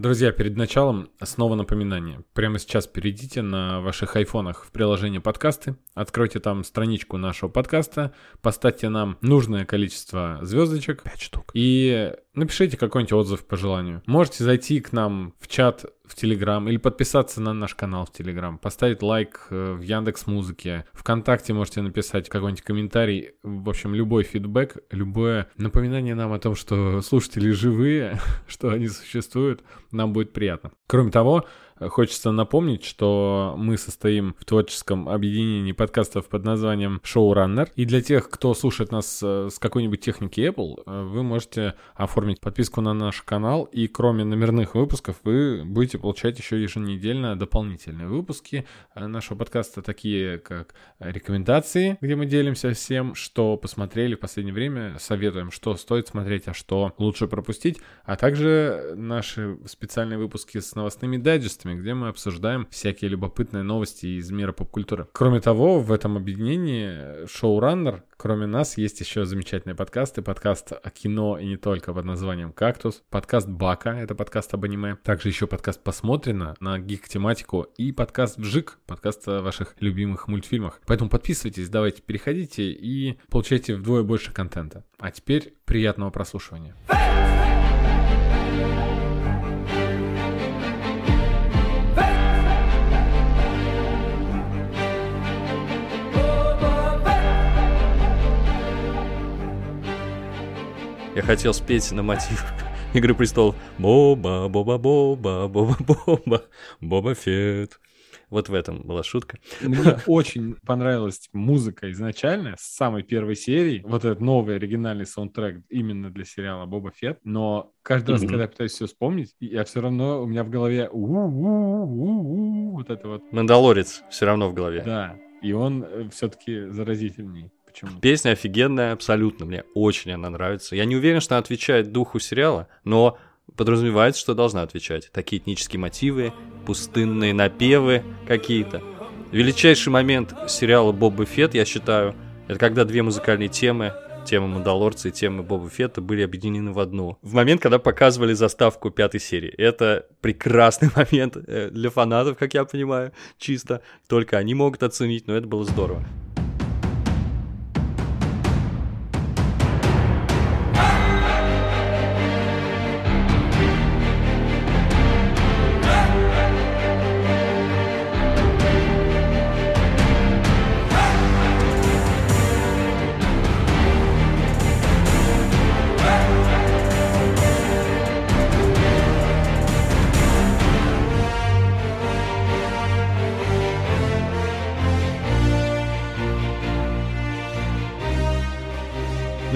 Друзья, перед началом снова напоминание. Прямо сейчас перейдите на ваших айфонах в приложение подкасты, откройте там страничку нашего подкаста, поставьте нам нужное количество звездочек. 5 штук. И напишите какой-нибудь отзыв по желанию. Можете зайти к нам в чат в Телеграм или подписаться на наш канал в Телеграм, поставить лайк э, в Яндекс Музыке, ВКонтакте можете написать какой-нибудь комментарий, в общем, любой фидбэк, любое напоминание нам о том, что слушатели живые, что они существуют, нам будет приятно. Кроме того, Хочется напомнить, что мы состоим в творческом объединении подкастов под названием Showrunner. И для тех, кто слушает нас э, с какой-нибудь техники Apple, э, вы можете оформить подписку на наш канал. И кроме номерных выпусков, вы будете получать еще еженедельно дополнительные выпуски э, нашего подкаста, такие как рекомендации, где мы делимся всем, что посмотрели в последнее время, советуем, что стоит смотреть, а что лучше пропустить, а также наши специальные выпуски с новостными дайджестами, подкастами, где мы обсуждаем всякие любопытные новости из мира поп-культуры. Кроме того, в этом объединении Showrunner, кроме нас, есть еще замечательные подкасты. Подкаст о кино и не только под названием «Кактус», подкаст «Бака», это подкаст об аниме, также еще подкаст «Посмотрено» на гик-тематику и подкаст «Вжик», подкаст о ваших любимых мультфильмах. Поэтому подписывайтесь, давайте переходите и получайте вдвое больше контента. А теперь приятного прослушивания. Я хотел спеть на мотив Игры престолов. Боба, боба, боба, боба, боба, боба фет. Вот в этом была шутка. Мне очень понравилась музыка изначально, с самой первой серии. Вот этот новый оригинальный саундтрек именно для сериала Боба Фет. Но каждый раз, когда я пытаюсь все вспомнить, я все равно, у меня в голове вот это вот. Мандалорец все равно в голове. Да, и он э, все-таки заразительней. Почему? Песня офигенная, абсолютно. Мне очень она нравится. Я не уверен, что она отвечает духу сериала, но подразумевается, что должна отвечать. Такие этнические мотивы, пустынные напевы какие-то. Величайший момент сериала Боба Фет, я считаю, это когда две музыкальные темы, тема Мандалорца и тема Боба Фетта были объединены в одну. В момент, когда показывали заставку пятой серии. Это прекрасный момент э, для фанатов, как я понимаю, чисто. Только они могут оценить, но это было здорово.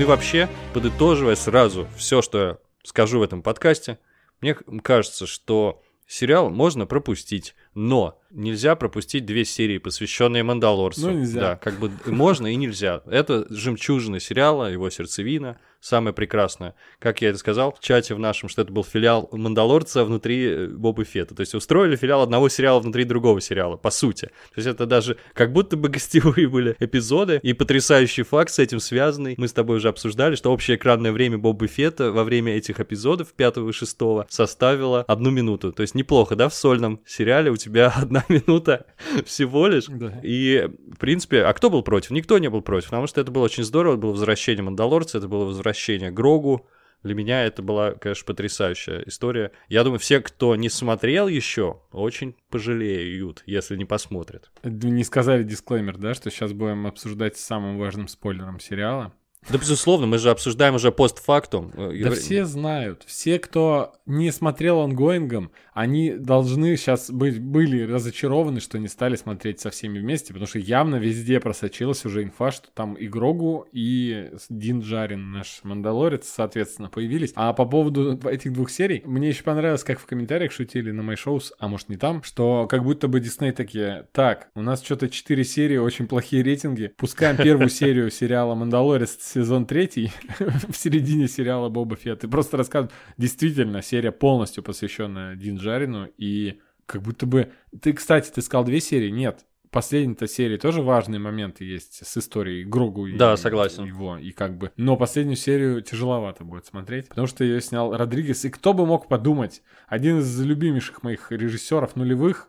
И вообще, подытоживая сразу все, что я скажу в этом подкасте, мне кажется, что сериал можно пропустить, но нельзя пропустить две серии, посвященные Мандалорцу. Ну, нельзя. Да, как бы можно и нельзя. Это жемчужина сериала, его сердцевина – самое прекрасное. Как я это сказал в чате в нашем, что это был филиал Мандалорца внутри э, Боба Фета. То есть устроили филиал одного сериала внутри другого сериала, по сути. То есть это даже как будто бы гостевые были эпизоды, и потрясающий факт с этим связанный. Мы с тобой уже обсуждали, что общее экранное время Боба Фета во время этих эпизодов, пятого и шестого, составило одну минуту. То есть неплохо, да, в сольном сериале у тебя одна минута всего лишь. Да. И, в принципе, а кто был против? Никто не был против, потому что это было очень здорово, это было возвращение Мандалорца, это было возвращение Грогу. Для меня это была, конечно, потрясающая история. Я думаю, все, кто не смотрел еще, очень пожалеют, если не посмотрят. Не сказали дисклеймер, да, что сейчас будем обсуждать самым важным спойлером сериала. Да, безусловно, мы же обсуждаем уже постфактум. Да все знают. Все, кто не смотрел онгоингом, они должны сейчас быть, были разочарованы, что не стали смотреть со всеми вместе, потому что явно везде просочилась уже инфа, что там и Грогу, и Дин Джарин, наш Мандалорец, соответственно, появились. А по поводу этих двух серий, мне еще понравилось, как в комментариях шутили на мои шоу, а может не там, что как будто бы Дисней такие, так, у нас что-то 4 серии, очень плохие рейтинги, пускаем первую серию сериала Мандалорец сезон третий в середине сериала Боба Фетт и просто рассказывают, действительно, серия полностью посвященная Дин Жарину, и как будто бы... Ты, кстати, ты сказал две серии? Нет. последней-то серии тоже важные моменты есть с историей Грогу и Да, согласен. его, и как бы. Но последнюю серию тяжеловато будет смотреть, потому что ее снял Родригес, и кто бы мог подумать, один из любимейших моих режиссеров нулевых,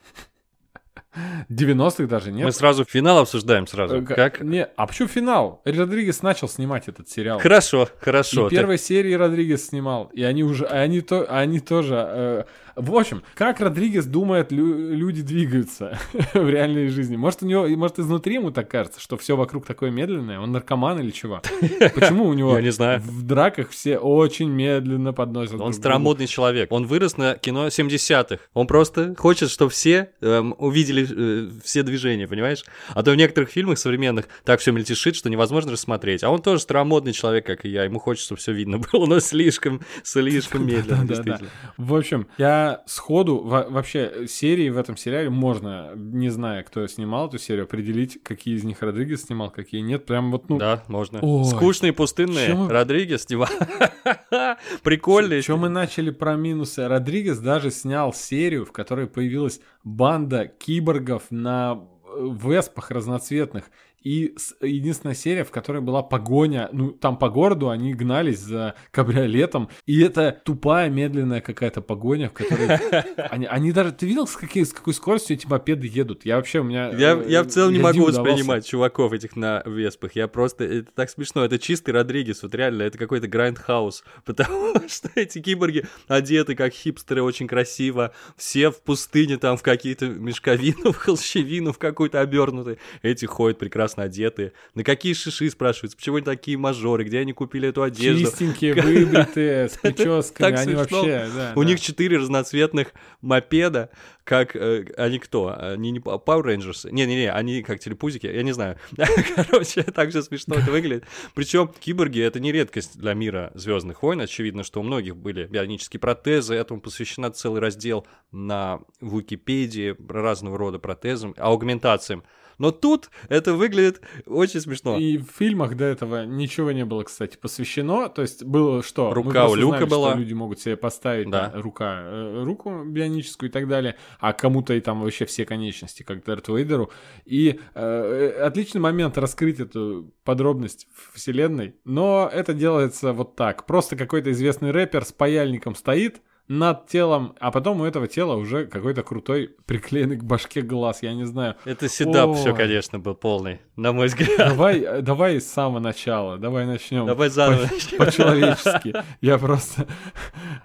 90-х даже, нет? Мы сразу финал обсуждаем сразу. Э, Как? Не, а почему финал? Родригес начал снимать этот сериал. Хорошо, хорошо. И первой серии Родригес снимал, и они уже, они, то, они тоже... э, в общем, как Родригес думает, лю- люди двигаются в реальной жизни? Может, у него, может, изнутри ему так кажется, что все вокруг такое медленное? Он наркоман или чего? Почему у него Я не знаю. в драках все очень медленно подносят Он старомодный человек. Он вырос на кино 70-х. Он просто хочет, чтобы все эм, увидели э, все движения, понимаешь? А то в некоторых фильмах современных так все мельтешит, что невозможно рассмотреть. А он тоже старомодный человек, как и я. Ему хочется, чтобы все видно было, но слишком, слишком медленно, действительно. В общем, я сходу, во- вообще, серии в этом сериале можно, не зная, кто снимал эту серию, определить, какие из них Родригес снимал, какие нет. Прям вот, ну, Да, можно. Ой. Скучные, пустынные. Мы- Родригес снимал. Прикольный. Что мы начали про минусы? Родригес даже снял серию, в которой появилась банда киборгов на э, веспах разноцветных. И единственная серия, в которой была погоня, ну, там по городу они гнались за кабриолетом, и это тупая, медленная какая-то погоня, в которой... Они, они даже... Ты видел, с, какой, с какой скоростью эти мопеды едут? Я вообще, у меня... Я, э, я в целом не могу воспринимать чуваков этих на веспах. Я просто... Это так смешно. Это чистый Родригес. Вот реально, это какой-то грайндхаус. Потому что эти киборги одеты как хипстеры очень красиво. Все в пустыне там в какие-то мешковину, в холщевину, в какую-то обернутые. Эти ходят прекрасно одетые. На какие шиши, спрашиваются? Почему они такие мажоры? Где они купили эту одежду? Чистенькие, выбритые, с прическами, они вообще... У них четыре разноцветных мопеда, как э, они кто? Они не Power Rangers? Не-не-не, они как телепузики, я не знаю. Короче, так же смешно это выглядит. Причем киборги это не редкость для мира Звездных войн. Очевидно, что у многих были бионические протезы. Этому посвящена целый раздел на Википедии разного рода протезам, аугментациям. Но тут это выглядит очень смешно. И в фильмах до этого ничего не было, кстати, посвящено. То есть было что? Рука у Люка знали, что была. люди могут себе поставить Да. да, рука, э, руку бионическую и так далее, а кому-то и там вообще все конечности, как Дарт Вейдеру. И э, отличный момент раскрыть эту подробность вселенной, но это делается вот так. Просто какой-то известный рэпер с паяльником стоит, над телом, а потом у этого тела уже какой-то крутой приклеенный к башке глаз, я не знаю. Это седап все, конечно, был полный, на мой взгляд. Давай, э, давай с самого начала, давай начнем. Давай заново. По- По-человечески. Я просто...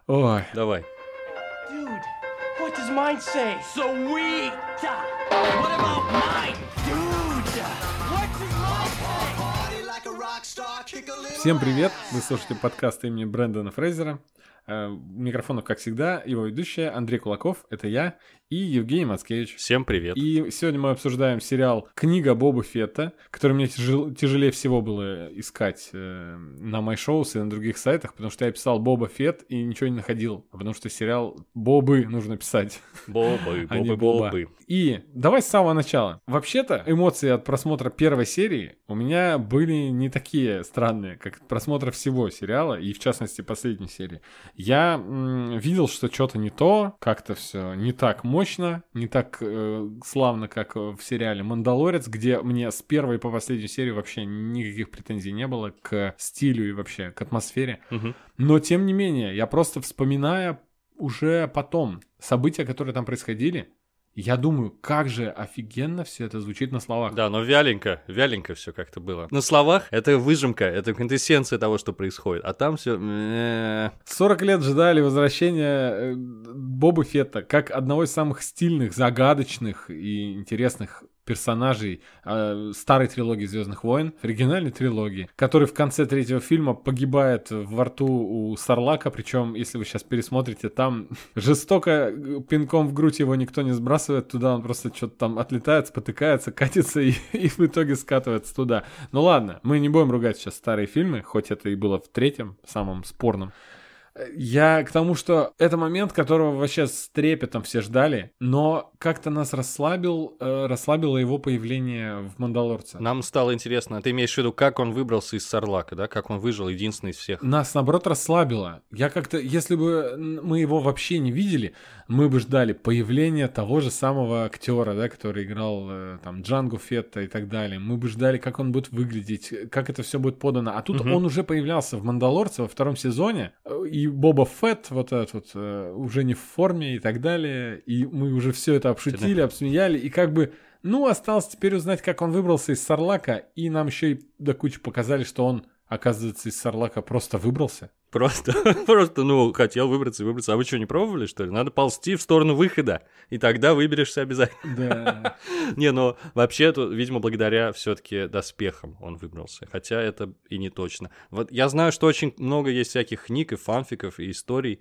Ой. Давай. Dude, what does mine say? Sweet! What about mine? Dude! What does mine say? Всем привет! Вы слушаете подкаст имени Брэндона Фрейзера. Э, у Микрофонов, как всегда, его ведущая Андрей Кулаков, это я, и Евгений Мацкевич. Всем привет. И сегодня мы обсуждаем сериал «Книга Боба Фетта», который мне тяжел- тяжелее всего было искать э, на MyShows и на других сайтах, потому что я писал Боба Фетт и ничего не находил, потому что сериал Бобы нужно писать. Бобы, а бобы, Боба. бобы. И давай с самого начала. Вообще-то эмоции от просмотра первой серии у меня были не такие странные, как от просмотра всего сериала, и в частности последней серии. Я м, видел, что что-то не то, как-то все не так мощно, не так э, славно, как в сериале «Мандалорец», где мне с первой по последнюю серию вообще никаких претензий не было к стилю и вообще к атмосфере. Но тем не менее, я просто вспоминая уже потом события, которые там происходили, я думаю, как же офигенно все это звучит на словах. Да, но вяленько, вяленько все как-то было. На словах это выжимка, это квинтэссенция того, что происходит. А там все... 40 лет ждали возвращения э, Боба Фетта как одного из самых стильных, загадочных и интересных персонажей э, старой трилогии Звездных войн, оригинальной трилогии, который в конце третьего фильма погибает во рту у Сарлака, причем, если вы сейчас пересмотрите, там жестоко э, пинком в грудь его никто не сбрасывает туда, он просто что-то там отлетает, спотыкается, катится и, и в итоге скатывается туда. Ну ладно, мы не будем ругать сейчас старые фильмы, хоть это и было в третьем, самом спорном. Я к тому, что это момент, которого вообще с трепетом все ждали, но как-то нас расслабил, э, расслабило его появление в Мандалорце. Нам стало интересно, ты имеешь в виду, как он выбрался из Сарлака, да? Как он выжил, единственный из всех. Нас, наоборот, расслабило. Я как-то, если бы мы его вообще не видели, мы бы ждали появления того же самого актера, да, который играл э, там Джангу Фетта и так далее. Мы бы ждали, как он будет выглядеть, как это все будет подано. А тут Мгм. он уже появлялся в Мандалорце во втором сезоне, э, и Боба Фетт вот этот вот, э, уже не в форме и так далее, и мы уже все это обшутили, обсмеяли, и как бы ну, осталось теперь узнать, как он выбрался из Сарлака, и нам еще и до кучи показали, что он, оказывается, из Сарлака просто выбрался. Просто, просто, ну, хотел выбраться и выбраться. А вы что, не пробовали, что ли? Надо ползти в сторону выхода, и тогда выберешься обязательно. Да. Не, ну, вообще, видимо, благодаря все таки доспехам он выбрался. Хотя это и не точно. Вот я знаю, что очень много есть всяких книг и фанфиков, и историй,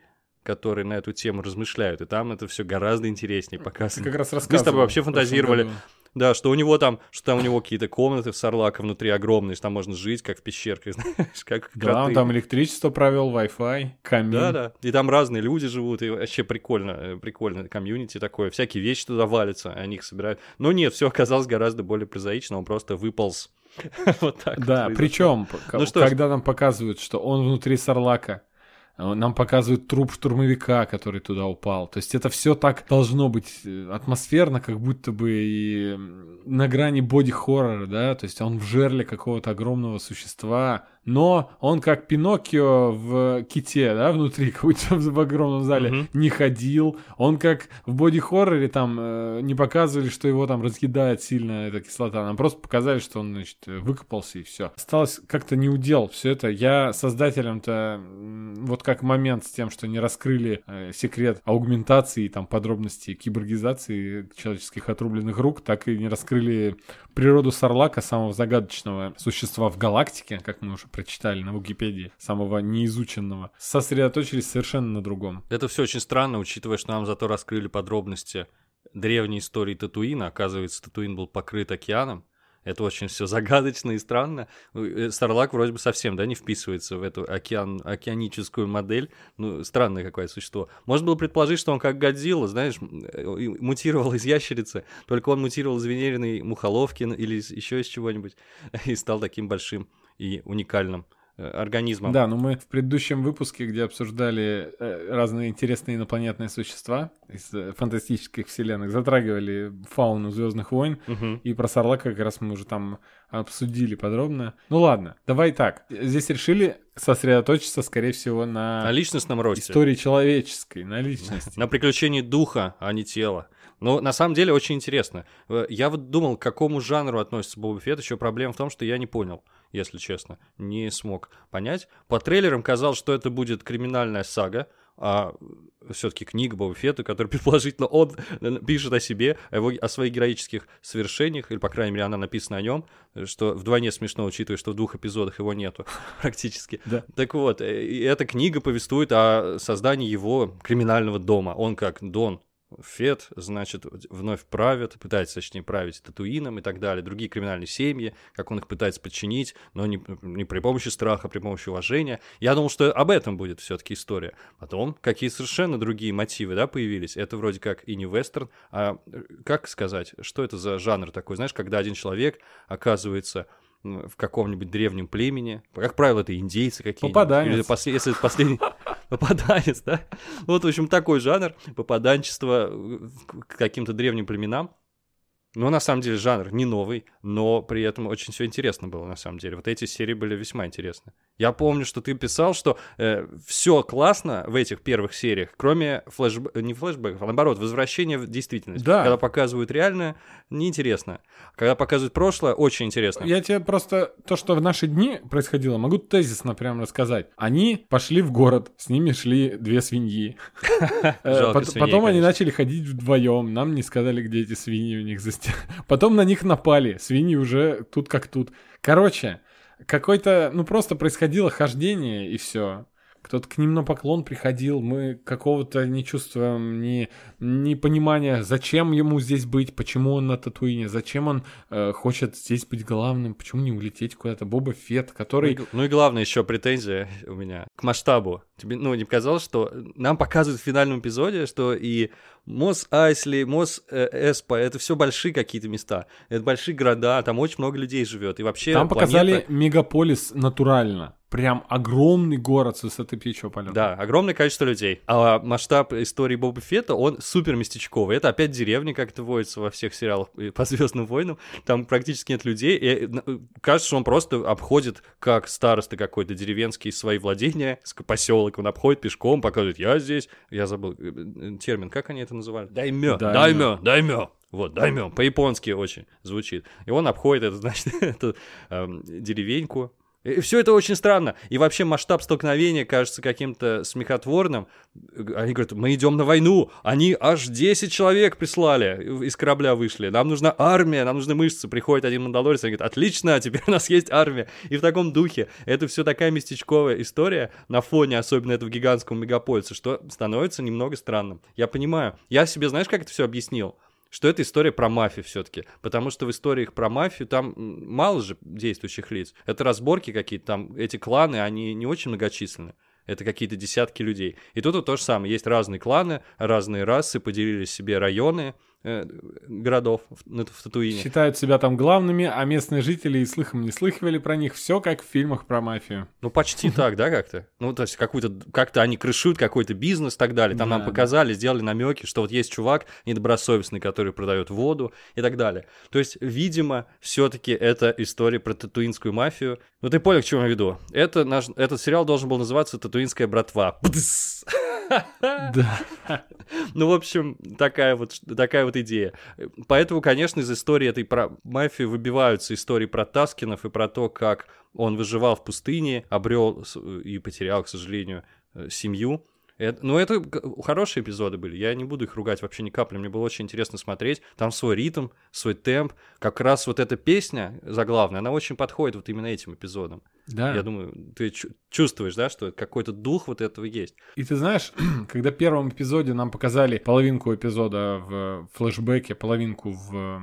которые на эту тему размышляют, и там это все гораздо интереснее Ты показано. как раз Мы рассказывал. с тобой вообще фантазировали. году. Да, что у него там, что там у него какие-то комнаты в Сарлака внутри огромные, что там можно жить, как в пещерках, знаешь, как Да, он кроты. там электричество провел, Wi-Fi, камин. Да, да. И там разные люди живут, и вообще прикольно, э, прикольно комьюнити такое. Всякие вещи туда валятся, они их собирают. Но нет, все оказалось гораздо более прозаично, он просто выполз. Вот так. вот Да, произошло. причем, Ну что ж. когда нам показывают, что он внутри Сарлака, нам показывают труп штурмовика, который туда упал. То есть это все так должно быть э, атмосферно, как будто бы и на грани боди-хоррора, да, то есть он в жерле какого-то огромного существа, но он как Пиноккио в ките, да, внутри, как будто в огромном зале, Мгм. не ходил. Он как в боди-хорроре там э, не показывали, что его там разъедает сильно эта кислота. Нам просто показали, что он, значит, выкопался и все. Осталось как-то не удел все это. Я создателям-то вот как момент с тем, что не раскрыли э, секрет аугментации и там подробности киборгизации человеческих отрубленных рук, так и не раскрыли природу Сарлака, самого загадочного существа в галактике, как мы уже прочитали на Википедии, самого неизученного. Сосредоточились совершенно на другом. Это все очень странно, учитывая, что нам зато раскрыли подробности древней истории Татуина. Оказывается, Татуин был покрыт океаном. Это очень все загадочно и странно. Э, Старлак вроде бы совсем, да, не вписывается в эту океан, океаническую модель. Ну, странное какое-то существо. Можно было предположить, что он как Годзилла, знаешь, э, мутировал из ящерицы, только он мутировал из венериной мухоловки или еще из чего-нибудь и стал таким большим и уникальным э, организмом. Да, но мы в предыдущем выпуске, где обсуждали э, разные интересные инопланетные существа из э, фантастических вселенных, затрагивали фауну Звездных войн, Мгм. и про Сарлака как раз мы уже там обсудили подробно. Ну ладно, давай так. Здесь решили сосредоточиться, скорее всего, на, На личностном росте. истории человеческой, на личности. На приключении духа, а не тела. Но на самом деле очень интересно. Э, Я вот думал, к какому жанру относится Боба Фетт. Еще проблема в том, что я не понял, если честно. Не смог понять. По трейлерам казалось, что это будет криминальная сага, а все-таки книга Боба Фетта, которая предположительно он пишет о себе, о, его, о своих героических свершениях, или, по крайней мере, она написана о нем, что вдвойне смешно, учитывая, что в двух эпизодах его нету практически. Да. Так вот, э, эта книга повествует о создании его криминального дома. Он как Дон Фет, значит, вновь правит, пытается, точнее, править Татуином и так далее. Другие криминальные семьи, как он их пытается подчинить, но не, не при помощи страха, а при помощи уважения. Я думал, что об этом будет все-таки история. Потом какие совершенно другие мотивы, да, появились. Это вроде как и не вестерн, а как сказать, что это за жанр такой, знаешь, когда один человек оказывается в каком-нибудь древнем племени. Как правило, это индейцы какие-нибудь. Попаданец. Или после- если это последний попаданец, да? Вот, в общем, такой жанр попаданчества к каким-то древним племенам. Но на самом деле жанр не новый, но при этом очень все интересно было на самом деле. Вот эти серии были весьма интересны. Я помню, что ты писал, что все классно в этих первых сериях, кроме флешб... не флешбеков, а наоборот, возвращения в действительность. Да. Когда показывают реальное, неинтересно. Когда показывают прошлое, очень интересно. Я тебе просто то, что в наши дни происходило, могу тезисно прям рассказать. Они пошли в город, с ними шли две свиньи. Э, Потом они начали ходить вдвоем, нам не сказали, где эти свиньи у них за стен- Потом на них напали, свиньи уже тут как тут. Короче, какое-то, ну просто происходило хождение и все. Кто-то к ним на поклон приходил, мы какого-то не чувствуем ни, ни понимания, зачем ему здесь быть, почему он на Татуине, зачем он э, хочет здесь быть главным, почему не улететь куда-то. Боба Фетт, который... Ну и, ну и главное еще претензия у меня к масштабу. Тебе, ну, не показалось, что нам показывают в финальном эпизоде, что и Мос Айсли, Мос э, Эспа, это все большие какие-то места. Это большие города, там очень много людей живет. И вообще Там планета- показали мегаполис натурально. Прям огромный город с высоты птичьего полета. Да, огромное количество людей. А масштаб истории Боба Фетта, он супер местечковый. Это опять деревня, как это водится во всех сериалах по Звездным войнам. Там практически нет людей. И э, кажется, что он просто обходит, как староста какой-то деревенский, свои владения, поселок. Он обходит пешком, показывает, я здесь. Я забыл э, э, термин, как они это называли? Даймё. Даймё. Даймё. Вот, даймё. По-японски очень звучит. И он обходит это, значит, эту эм, деревеньку. И все это очень странно. И вообще масштаб столкновения кажется каким-то смехотворным. Они говорят, мы идем на войну. Они аж 10 человек прислали, из корабля вышли. Нам нужна армия, нам нужны мышцы. Приходит один мандалорец и говорит, отлично, теперь у нас есть армия. И в таком духе. Это все такая местечковая история на фоне особенно этого гигантского мегаполиса, что становится немного странным. Я понимаю. Я себе, знаешь, как это все объяснил? Что это история про мафию все-таки. Потому что в историях про мафию там мало же действующих лиц. Это разборки какие-то там, эти кланы, они не очень многочисленны. Это какие-то десятки людей. И тут вот то же самое. Есть разные кланы, разные расы, поделили себе районы городов в, Татуине. Считают себя там главными, а местные жители и слыхом не слыхивали про них. Все как в фильмах про мафию. Ну, почти так, да, как-то? Ну, то есть, какую-то, как-то они крышуют какой-то бизнес и так далее. Там нам показали, сделали намеки, что вот есть чувак недобросовестный, который продает воду и так далее. То есть, видимо, все-таки это история про татуинскую мафию. Ну, ты понял, к чему я веду? Это наш, этот сериал должен был называться «Татуинская братва». Бдс. Да. Ну, в общем, такая вот, такая вот идея. Поэтому, конечно, из истории этой про мафии выбиваются истории про Таскинов и про то, как он выживал в пустыне, обрел и потерял, к сожалению, э, семью. Это- ну, это хорошие эпизоды были. Я не буду их ругать вообще ни капли. Мне было очень интересно смотреть. Там свой ритм, свой темп. Как раз вот эта песня заглавная, она очень подходит вот именно этим эпизодам. Да. Я думаю, ты чу- чувствуешь, да, что какой-то дух вот этого есть. И ты знаешь, когда в первом эпизоде нам показали половинку эпизода в флешбеке, половинку в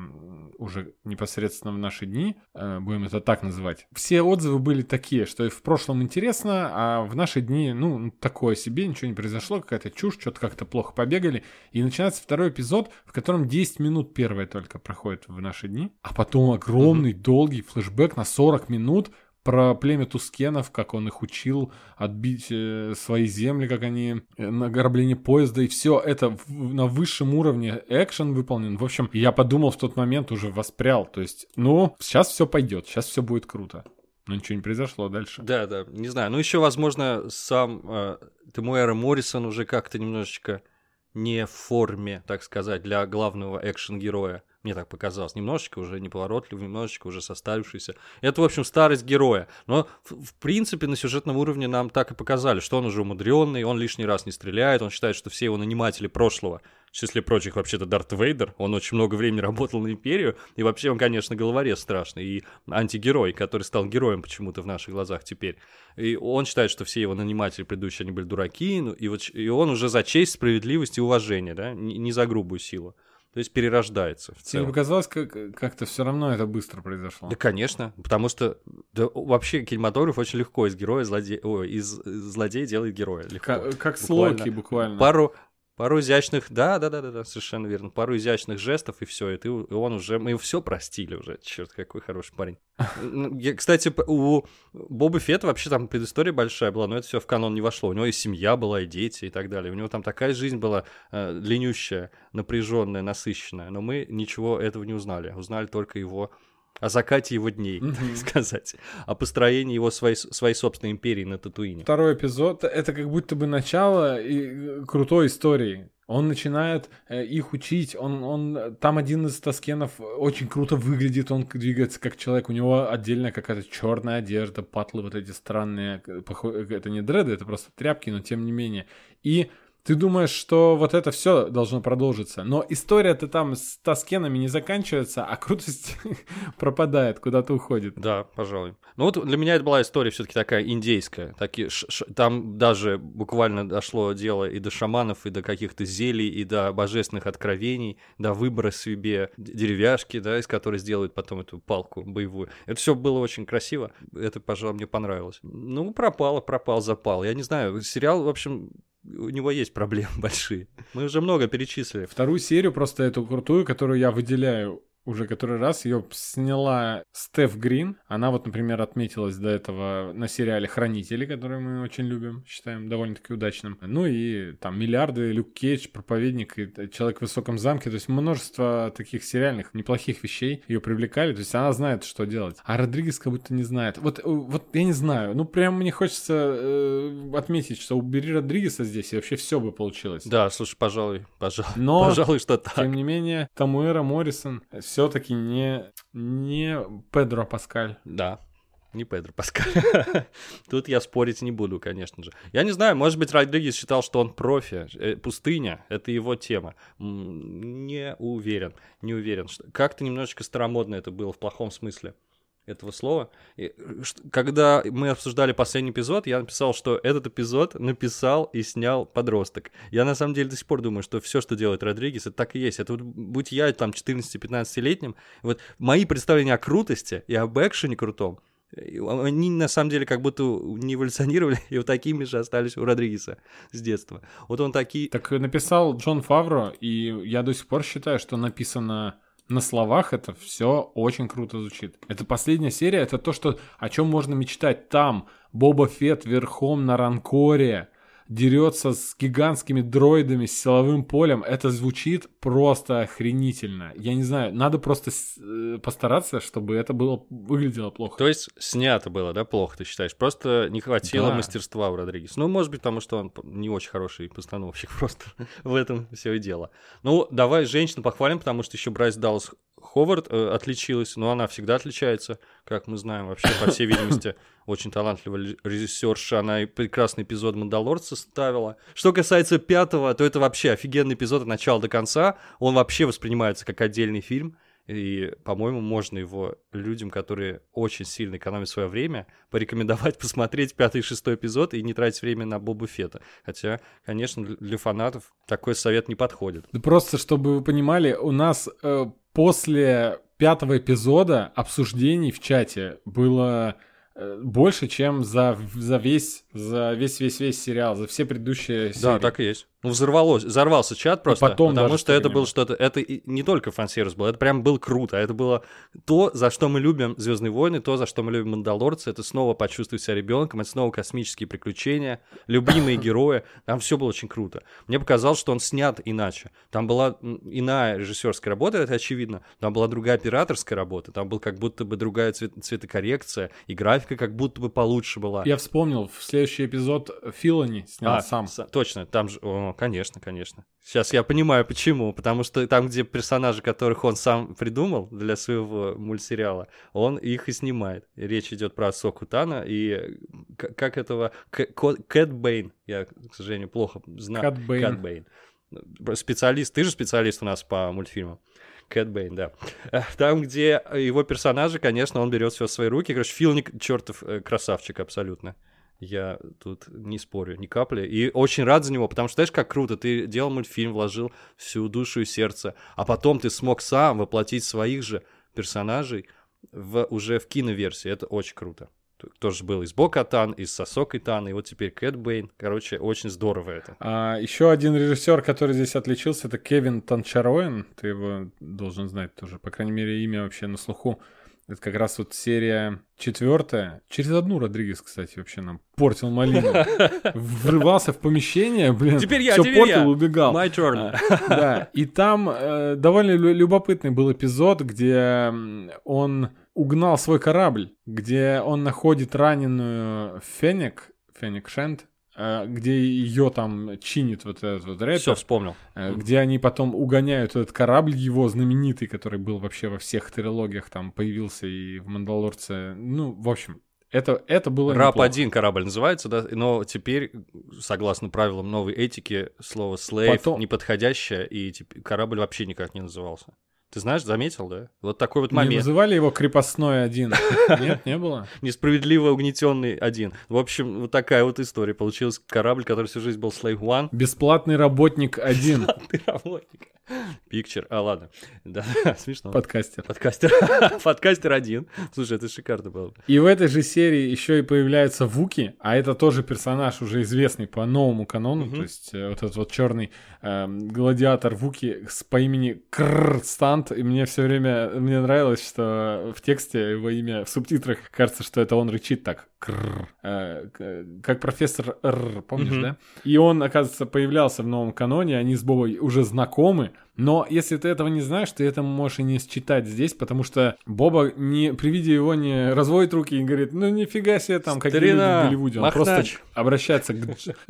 уже непосредственно в наши дни, э, будем это так называть, все отзывы были такие, что и в прошлом интересно, а в наши дни, ну, такое себе, ничего не произошло, какая-то чушь, что-то как-то плохо побегали. И начинается второй эпизод, в котором 10 минут первое только проходит в наши дни, а потом огромный, долгий флешбэк на 40 минут, про племя Тускенов, как он их учил отбить э, свои земли, как они э, награбление поезда, и все это на высшем уровне экшен выполнен. В общем, я подумал в тот момент, уже воспрял, то есть, ну, сейчас все пойдет, сейчас все будет круто. Но ничего не произошло дальше. Да, да, не знаю. Ну, еще, возможно, сам э, Тимуэра Моррисон уже как-то немножечко не в форме, так сказать, для главного экшен-героя. Мне так показалось. Немножечко уже неповоротливый, немножечко уже состарившийся. Это, в общем, старость героя. Но, в, в принципе, на сюжетном уровне нам так и показали, что он уже умудренный, он лишний раз не стреляет, он считает, что все его наниматели прошлого, в числе прочих, вообще-то Дарт Вейдер, он очень много времени работал на Империю, и вообще он, конечно, головорез страшный, и антигерой, который стал героем почему-то в наших глазах теперь. И он считает, что все его наниматели предыдущие, они были дураки, ну, и, вот, и он уже за честь, справедливость и уважение, да, не, не за грубую силу. То есть перерождается в Тебе целом. показалось, как- как-то все равно это быстро произошло. Да, конечно, потому что да, вообще кинематограф очень легко из героя злодея, ой, из злодея делает героя. Легко. Как, как с. Локи буквально. Пару, пару изящных, да, да, да, да, да, совершенно верно. Пару изящных жестов и все, и ты, и он уже, мы все простили уже. Черт, какой хороший парень. Я, Кстати, у Боба Фетта вообще там предыстория большая была, но это все в канон не вошло. У него и семья была, и дети, и так далее. У него там такая жизнь была э, длиннющая, напряженная, насыщенная. Но мы ничего этого не узнали. Узнали только его о закате его дней, так сказать, о построении его своей, своей собственной империи на Татуине. Второй эпизод это как будто бы начало и, э, крутой истории. Он начинает э, их учить, он, он, там один из таскенов очень круто выглядит, он двигается как человек, у него отдельная какая-то черная одежда, патлы вот эти странные, э, это не дреды, это просто тряпки, но тем не менее. И Ты думаешь, что вот это все должно продолжиться, но история-то там с Таскенами не заканчивается, а крутость пропадает, куда-то уходит. Да, пожалуй. Ну вот для меня это была история все-таки такая индейская. Таки, ш- ш- там даже буквально дошло дело и до шаманов, и до каких-то зелий, и до божественных откровений, до выбора себе деревяшки, да, из которой сделают потом эту палку боевую. Это все было очень красиво. Это, пожалуй, мне понравилось. Ну, пропало, пропал, запал. Я не знаю, сериал, в общем, у него есть проблемы большие. Мы уже много перечислили. Вторую серию, просто эту крутую, которую я выделяю уже который раз, ее сняла Стеф Грин. Она вот, например, отметилась до этого на сериале «Хранители», который мы очень любим, считаем довольно-таки удачным. Ну и там «Миллиарды», «Люк Кейдж», «Проповедник» и «Человек в высоком замке». То есть множество таких сериальных неплохих вещей ее привлекали. То есть она знает, что делать. А Родригес как будто не знает. Вот, э, вот я не знаю. Ну прям мне хочется э, отметить, что убери Родригеса здесь, и вообще все бы получилось. Да, слушай, пожалуй, пожалуй, Но, пожалуй, что так. Тем не менее, Тамуэра Моррисон все-таки не, не Педро Паскаль. Да, не Педро Паскаль. Тут я спорить не буду, конечно же. Я не знаю, может быть, Родригес считал, что он профи. Э, Пустыня — это его тема. Не уверен, не уверен. Как-то немножечко старомодно это было в плохом смысле этого слова. И, э, когда мы обсуждали последний эпизод, я написал, что этот эпизод написал и снял подросток. Я на самом деле до сих пор думаю, что все, что делает Родригес, это так и есть. Это вот, будь я там 14-15-летним, вот мои представления о крутости и об экшене крутом, э, они на самом деле как будто не эволюционировали, и вот такими же остались у Родригеса с детства. Вот он такие... Так написал Джон Фавро, и я до сих пор считаю, что написано на словах это все очень круто звучит. Это последняя серия, это то, что, о чем можно мечтать. Там Боба Фетт верхом на ранкоре дерется с гигантскими дроидами, с силовым полем. Это звучит просто охренительно. Я не знаю, надо просто э, постараться, чтобы это было выглядело плохо. То есть снято было, да, плохо, ты считаешь? Просто не хватило Да. мастерства у Родригеса. Ну, может быть, потому что он не очень хороший постановщик, просто в этом все и дело. Ну, давай женщину похвалим, потому что еще Брайс Даллас Ховард э, отличилась, но она всегда отличается, как мы знаем, вообще, по всей видимости, очень талантливая ли- режиссерша, она и прекрасный эпизод «Мандалорца» ставила. Что касается пятого, то это вообще офигенный эпизод от начала до конца, он вообще воспринимается как отдельный фильм, и, по-моему, можно его людям, которые очень сильно экономят свое время, порекомендовать посмотреть пятый и шестой эпизод и не тратить время на Боба Фета. Хотя, конечно, для- фанатов такой совет не подходит. Да просто, чтобы вы понимали, у нас э, после пятого эпизода обсуждений в чате было э, больше, чем за, за весь, за весь, весь, весь сериал, за все предыдущие серии. Да, так и есть. Ну, взорвалось, взорвался чат просто, потом потому что это было что-то... Это не только фан-сервис был, это прям был круто. Это было то, за что мы любим Звездные войны, то, за что мы любим Мандалорцы. Это снова почувствовать себя ребенком, это снова космические приключения, любимые герои. Там все было очень круто. Мне показалось, что он снят иначе. Там была иная режиссерская работа, это очевидно. Там была другая операторская работа. Там был как будто бы другая цвет- цветокоррекция, и графика как будто бы получше была. Я вспомнил, в следующий эпизод Филани снял А, сам. с- точно, там же, о, конечно, конечно. Сейчас я понимаю, почему. Потому что там, где персонажи, которых он сам придумал для своего мультсериала, он их и снимает. Речь идет про Соку Тана и к- как этого... Кэт Бэйн. Я, к сожалению, плохо знаю. Кэт Бэйн. Кэт Бэйн. Специалист, ты же специалист у нас по мультфильмам. Кэт Бэйн, да. Э, Там, где его персонажи, конечно, он берет все в свои руки. Короче, Филони, чертов э, красавчик абсолютно. Я тут не спорю ни капли. И очень рад за него, потому что знаешь, как круто. Ты делал мультфильм, вложил всю душу и сердце, а потом ты смог сам воплотить своих же персонажей в, уже в киноверсии. Это очень круто. Тоже был из Бока Тан, из Сосокой Тан, и вот теперь Кэт Бэйн. Короче, очень здорово это. А, еще один режиссер, который здесь отличился, это Кевин Танчароен. Ты его должен знать тоже. По крайней мере, имя вообще на слуху. Это как раз вот серия четвертая. Через одну Родригес, кстати, вообще нам портил малину. Врывался в помещение, блин. Теперь я, всё теперь портил, я. убегал. My turn. А, Да, и там э, довольно лю- любопытный был эпизод, где он угнал свой корабль, где он находит раненую Феник, Феник Шент, где ее там чинит вот этот вот Все, рэпер, вспомнил. э, где они потом угоняют этот корабль его знаменитый, который был вообще во всех трилогиях, там появился и в Мандалорце. Ну, в общем, Это, это было Раб один корабль называется, да, но теперь, согласно правилам новой этики, слово slave Потом- неподходящее, и корабль вообще никак не назывался. Ты знаешь, заметил, да? Вот такой вот Не момент. называли его крепостной один? Нет, не было? Несправедливо угнетенный один. В общем, вот такая вот история. Получилась корабль, который всю жизнь был Slave One. Бесплатный работник один. Ты работник. Пикчер. А, ладно. Да, смешно. Подкастер. Подкастер. Подкастер один. Слушай, это шикарно было. И в этой же серии еще и появляется Вуки, а это тоже персонаж уже известный по новому канону, то есть э, вот этот вот черный эм, гладиатор Вуки с, по имени Кррр Стант, и мне все время мне нравилось, что в тексте его имя в субтитрах кажется, что это он рычит так. Кррр, э, как профессор Р, помнишь, Мгм. да? И он, оказывается, появлялся в новом каноне, они с Бобой уже знакомы, но если ты этого не знаешь, ты это можешь и не считать здесь, потому что Боба не, при виде его не разводит руки и говорит, ну нифига себе там, какие люди в Голливуде. Он Махнач. просто обращается к...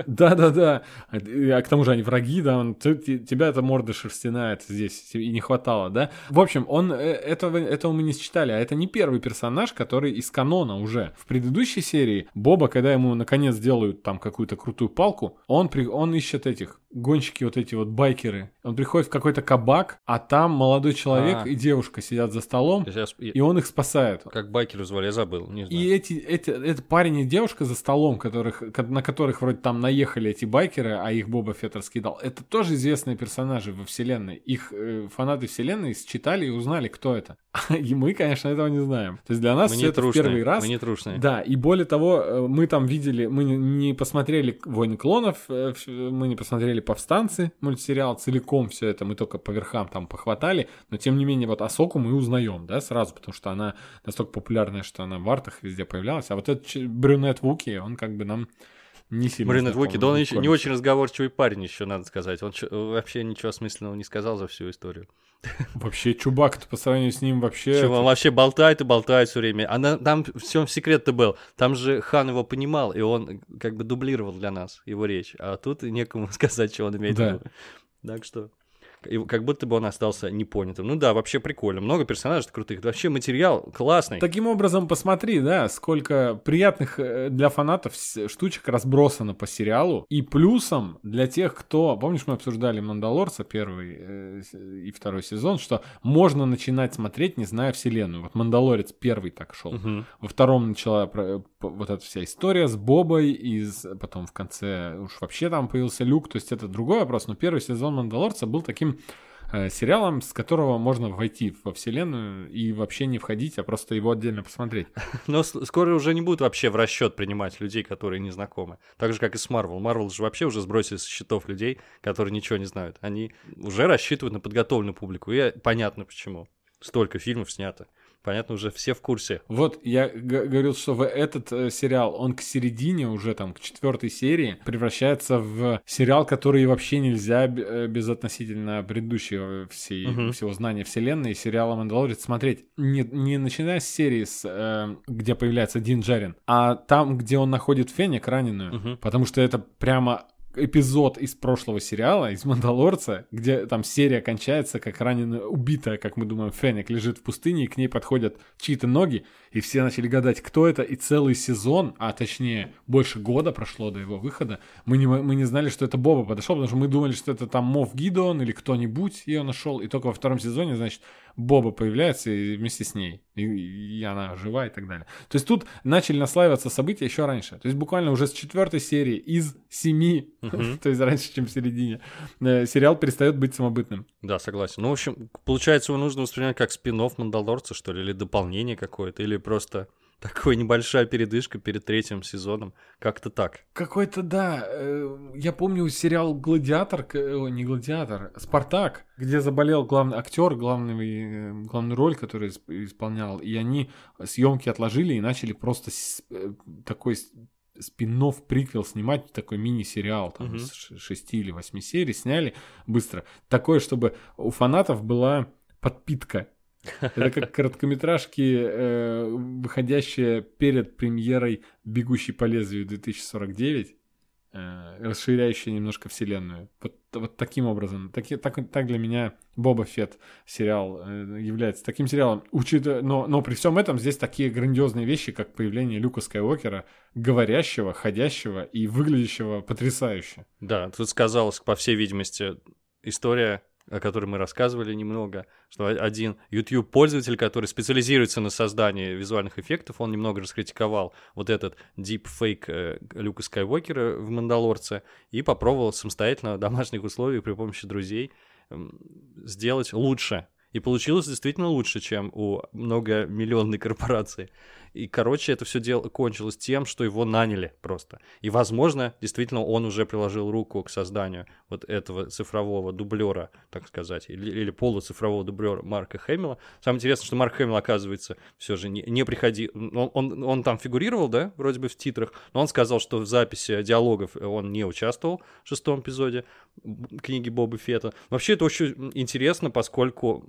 Да-да-да. А к тому же они враги, да, он, тебя эта морда шерстяная здесь и не хватало, да? В общем, он э, этого, этого мы не считали, а это не первый персонаж, который из канона уже. В предыдущей серии Боба, когда ему наконец делают там какую-то крутую палку, он, при... он ищет этих гонщики, вот эти вот байкеры. Он приходит в какой-то кабак, а там молодой человек А. и девушка сидят за столом, Сейчас, я- и он их спасает. Как байкеры звали, я забыл. Не знаю. И эти, эти, это парень и девушка за столом, которых, ко- на которых вроде там наехали эти байкеры, а их Боба Фетт раскидал, это тоже известные персонажи во вселенной. Их э, фанаты вселенной считали и узнали, кто это. И мы, конечно, этого не знаем. То есть для нас Мы всё не это в трушные. первый раз. Мы не трушные. Да, и более того, э, мы там видели, мы не- не посмотрели «Войны клонов», э, мы не посмотрели «Повстанцы», мультсериал целиком все это, мы только по верхам там похватали, но тем не менее вот Асоку мы узнаем, да, сразу, потому что она настолько популярная, что она в артах везде появлялась, а вот этот брюнет Вуки, он как бы нам не сильно Маринет знаком, Вуки, да он в еще не очень разговорчивый парень еще, надо сказать. Он вообще ничего осмысленного не сказал за всю историю. Вообще, Чубак по сравнению с ним вообще... Чего, он вообще болтает и болтает все время. А на- там в чем секрет-то был? Там же Хан его понимал, и он как бы дублировал для нас его речь. А тут некому сказать, что он имеет в Да. виду. Так что... и как будто бы он остался непонятым. Ну да, вообще прикольно. Много персонажей крутых. Вообще материал классный. Таким образом, посмотри, да, сколько приятных э, для фанатов штучек разбросано по сериалу. И плюсом для тех, кто... Помнишь, мы обсуждали «Мандалорца» первый э, и второй сезон, что можно начинать смотреть, не зная вселенную. Вот «Мандалорец» первый так шел. Мгм. Во втором начала вот эта вся история с Бобой, и потом в конце уж вообще там появился Люк, то есть это другой вопрос, но первый сезон «Мандалорца» был таким э, сериалом, с которого можно войти во вселенную и вообще не входить, а просто его отдельно посмотреть. Но скоро уже не будут вообще в расчет принимать людей, которые не знакомы. Так же, как и с Марвел. Марвел же вообще уже сбросили со счетов людей, которые ничего не знают. Они уже рассчитывают на подготовленную публику. И понятно почему. Столько фильмов снято. Понятно, уже все в курсе. Вот я говорил, что в этот э, сериал, он к середине, уже там к четвертой серии, превращается в сериал, который вообще нельзя э, безотносительно предыдущего всей, Мгм. всего знания вселенной сериала «Мандалорец» смотреть. Не, не начиная с серии, с, э, где появляется Дин Джарин, а там, где он находит Феник раненую. Мгм. Потому что это прямо эпизод из прошлого сериала, из «Мандалорца», где там серия кончается, как раненая, убитая, как мы думаем, Фенник лежит в пустыне, и к ней подходят чьи-то ноги, и все начали гадать, кто это, и целый сезон, а точнее больше года прошло до его выхода, мы не, мы не знали, что это Боба подошел, потому что мы думали, что это там Мов Гидеон или кто-нибудь ее нашел, и только во втором сезоне, значит, Боба появляется и вместе с ней, и, и она жива и так далее. То есть тут начали наслаиваться события еще раньше. То есть буквально уже с четвертой серии из семи, то есть раньше, чем в середине, э, сериал перестает быть самобытным. Да, согласен. Ну, в общем, получается, его нужно воспринимать как спин Мандалорца, что ли, или дополнение какое-то, или просто такая небольшая передышка перед третьим сезоном. Как-то так. Какой-то, да, э, я помню сериал «Гладиатор», э, ой, не «Гладиатор», «Спартак», где заболел главный актер, главный, э, главную роль, который исп- исполнял, и они съемки отложили и начали просто такой спин приквел снимать, такой мини-сериал, там, Мгм. из шести или восьми серий, сняли быстро. Такое, чтобы у фанатов была подпитка. Это как короткометражки, э, выходящие перед премьерой «Бегущий по лезвию 2049». э, расширяющее немножко вселенную. Вот, вот таким образом. Таки, так, так для меня Боба Фетт сериал э, является таким сериалом. Учитывая, но, но при всем этом здесь такие грандиозные вещи, как появление Люка Скайуокера, говорящего, ходящего и выглядящего потрясающе. Да, тут сказалось, по всей видимости, история о которой мы рассказывали немного, что один YouTube-пользователь, который специализируется на создании визуальных эффектов, он немного раскритиковал вот этот deepfake э, Люка Скайуокера в «Мандалорце» и попробовал самостоятельно в домашних условиях при помощи друзей сделать лучше. И получилось действительно лучше, чем у многомиллионной корпорации. И, короче, это все дело кончилось тем, что его наняли просто. И, возможно, действительно, он уже приложил руку к созданию вот этого цифрового дублера, так сказать, или, или полуцифрового дублера Марка Хэмилла. Самое интересное, что Марк Хэмилл, оказывается, все же не, не приходил... Он, он, он там фигурировал, да, вроде бы в титрах, но он сказал, что в записи диалогов он не участвовал в шестом эпизоде книги Боба Фета. Вообще это очень интересно, поскольку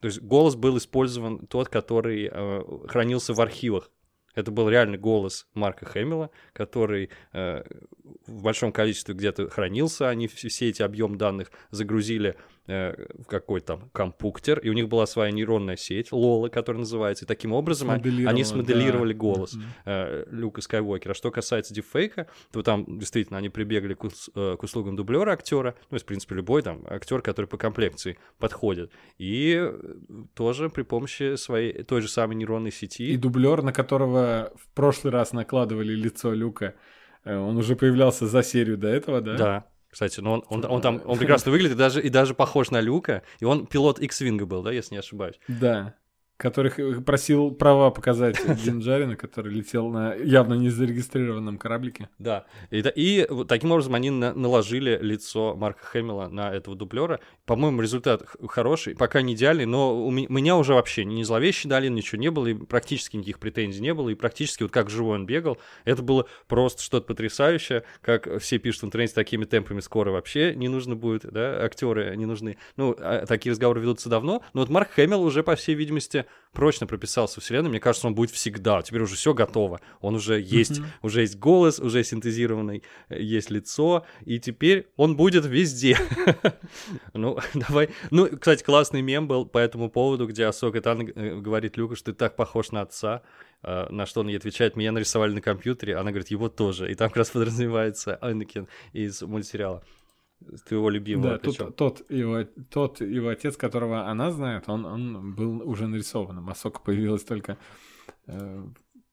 то есть голос был использован тот, который э, хранился в архивах это был реальный голос Марка Хэмилла, который э, в большом количестве где-то хранился. Они все эти объем данных загрузили в какой-то там компьютер, и у них была своя нейронная сеть, Лола, которая называется. И таким образом они смоделировали да. голос э, Люка Скайуокера. Что касается дипфейка, то там действительно они прибегли к, ус- э, к услугам дублера актера, ну, в принципе, любой там актер, который по комплекции подходит. И тоже при помощи своей той же самой нейронной сети. И дублер, на которого в прошлый раз накладывали лицо Люка, э, он уже появлялся за серию до этого, да? Да. Кстати, ну он, он, он там он прекрасно выглядит и даже, и даже похож на Люка. И он пилот X-Wing был, да, если не ошибаюсь. Да. Который просил права показать Джинджарина, который летел на явно не зарегистрированном кораблике. Да. И, и таким образом они на, наложили лицо Марка Хэмилла на этого дублера. По-моему, результат хороший, пока не идеальный, но у меня уже вообще ни зловещей долины, ничего не было, и практически никаких претензий не было, и практически вот как живой он бегал, это было просто что-то потрясающее, как все пишут в интернете, такими темпами скоро вообще не нужно будет, да, актеры не нужны. Ну, а такие разговоры ведутся давно, но вот Марк Хэмилл уже, по всей видимости, прочно прописался в вселенной, мне кажется, он будет всегда. Теперь уже все готово. Он уже есть, mm-hmm. уже есть голос, уже синтезированный, есть лицо, и теперь он будет везде. ну, давай. Ну, кстати, классный мем был по этому поводу, где Асока Тан говорит Люку, что ты так похож на отца. На что он ей отвечает, меня нарисовали на компьютере, она говорит, его тоже. И там как раз подразумевается Анакин из мультсериала твоего любимого. Да, тут, тот, его, тот его отец, которого она знает, он, он был уже нарисован. Масока появилась только э,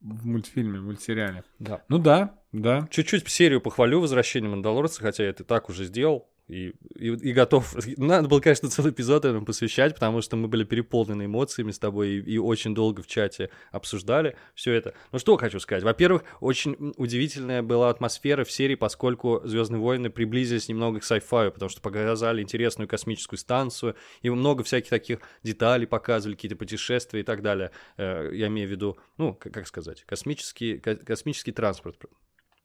в мультфильме, мультсериале. Да. Ну да, да. Чуть-чуть серию похвалю «Возвращение Мандалорца», хотя я это так уже сделал и, и, и готов. Надо было, конечно, целый эпизод этому посвящать, потому что мы были переполнены эмоциями с тобой и, и очень долго в чате обсуждали все это. Ну что хочу сказать. Во-первых, очень удивительная была атмосфера в серии, поскольку Звездные войны приблизились немного к sci-fi, потому что показали интересную космическую станцию, и много всяких таких деталей показывали, какие-то путешествия и так далее. Э, я имею в виду, ну, как сказать, космический, космический транспорт.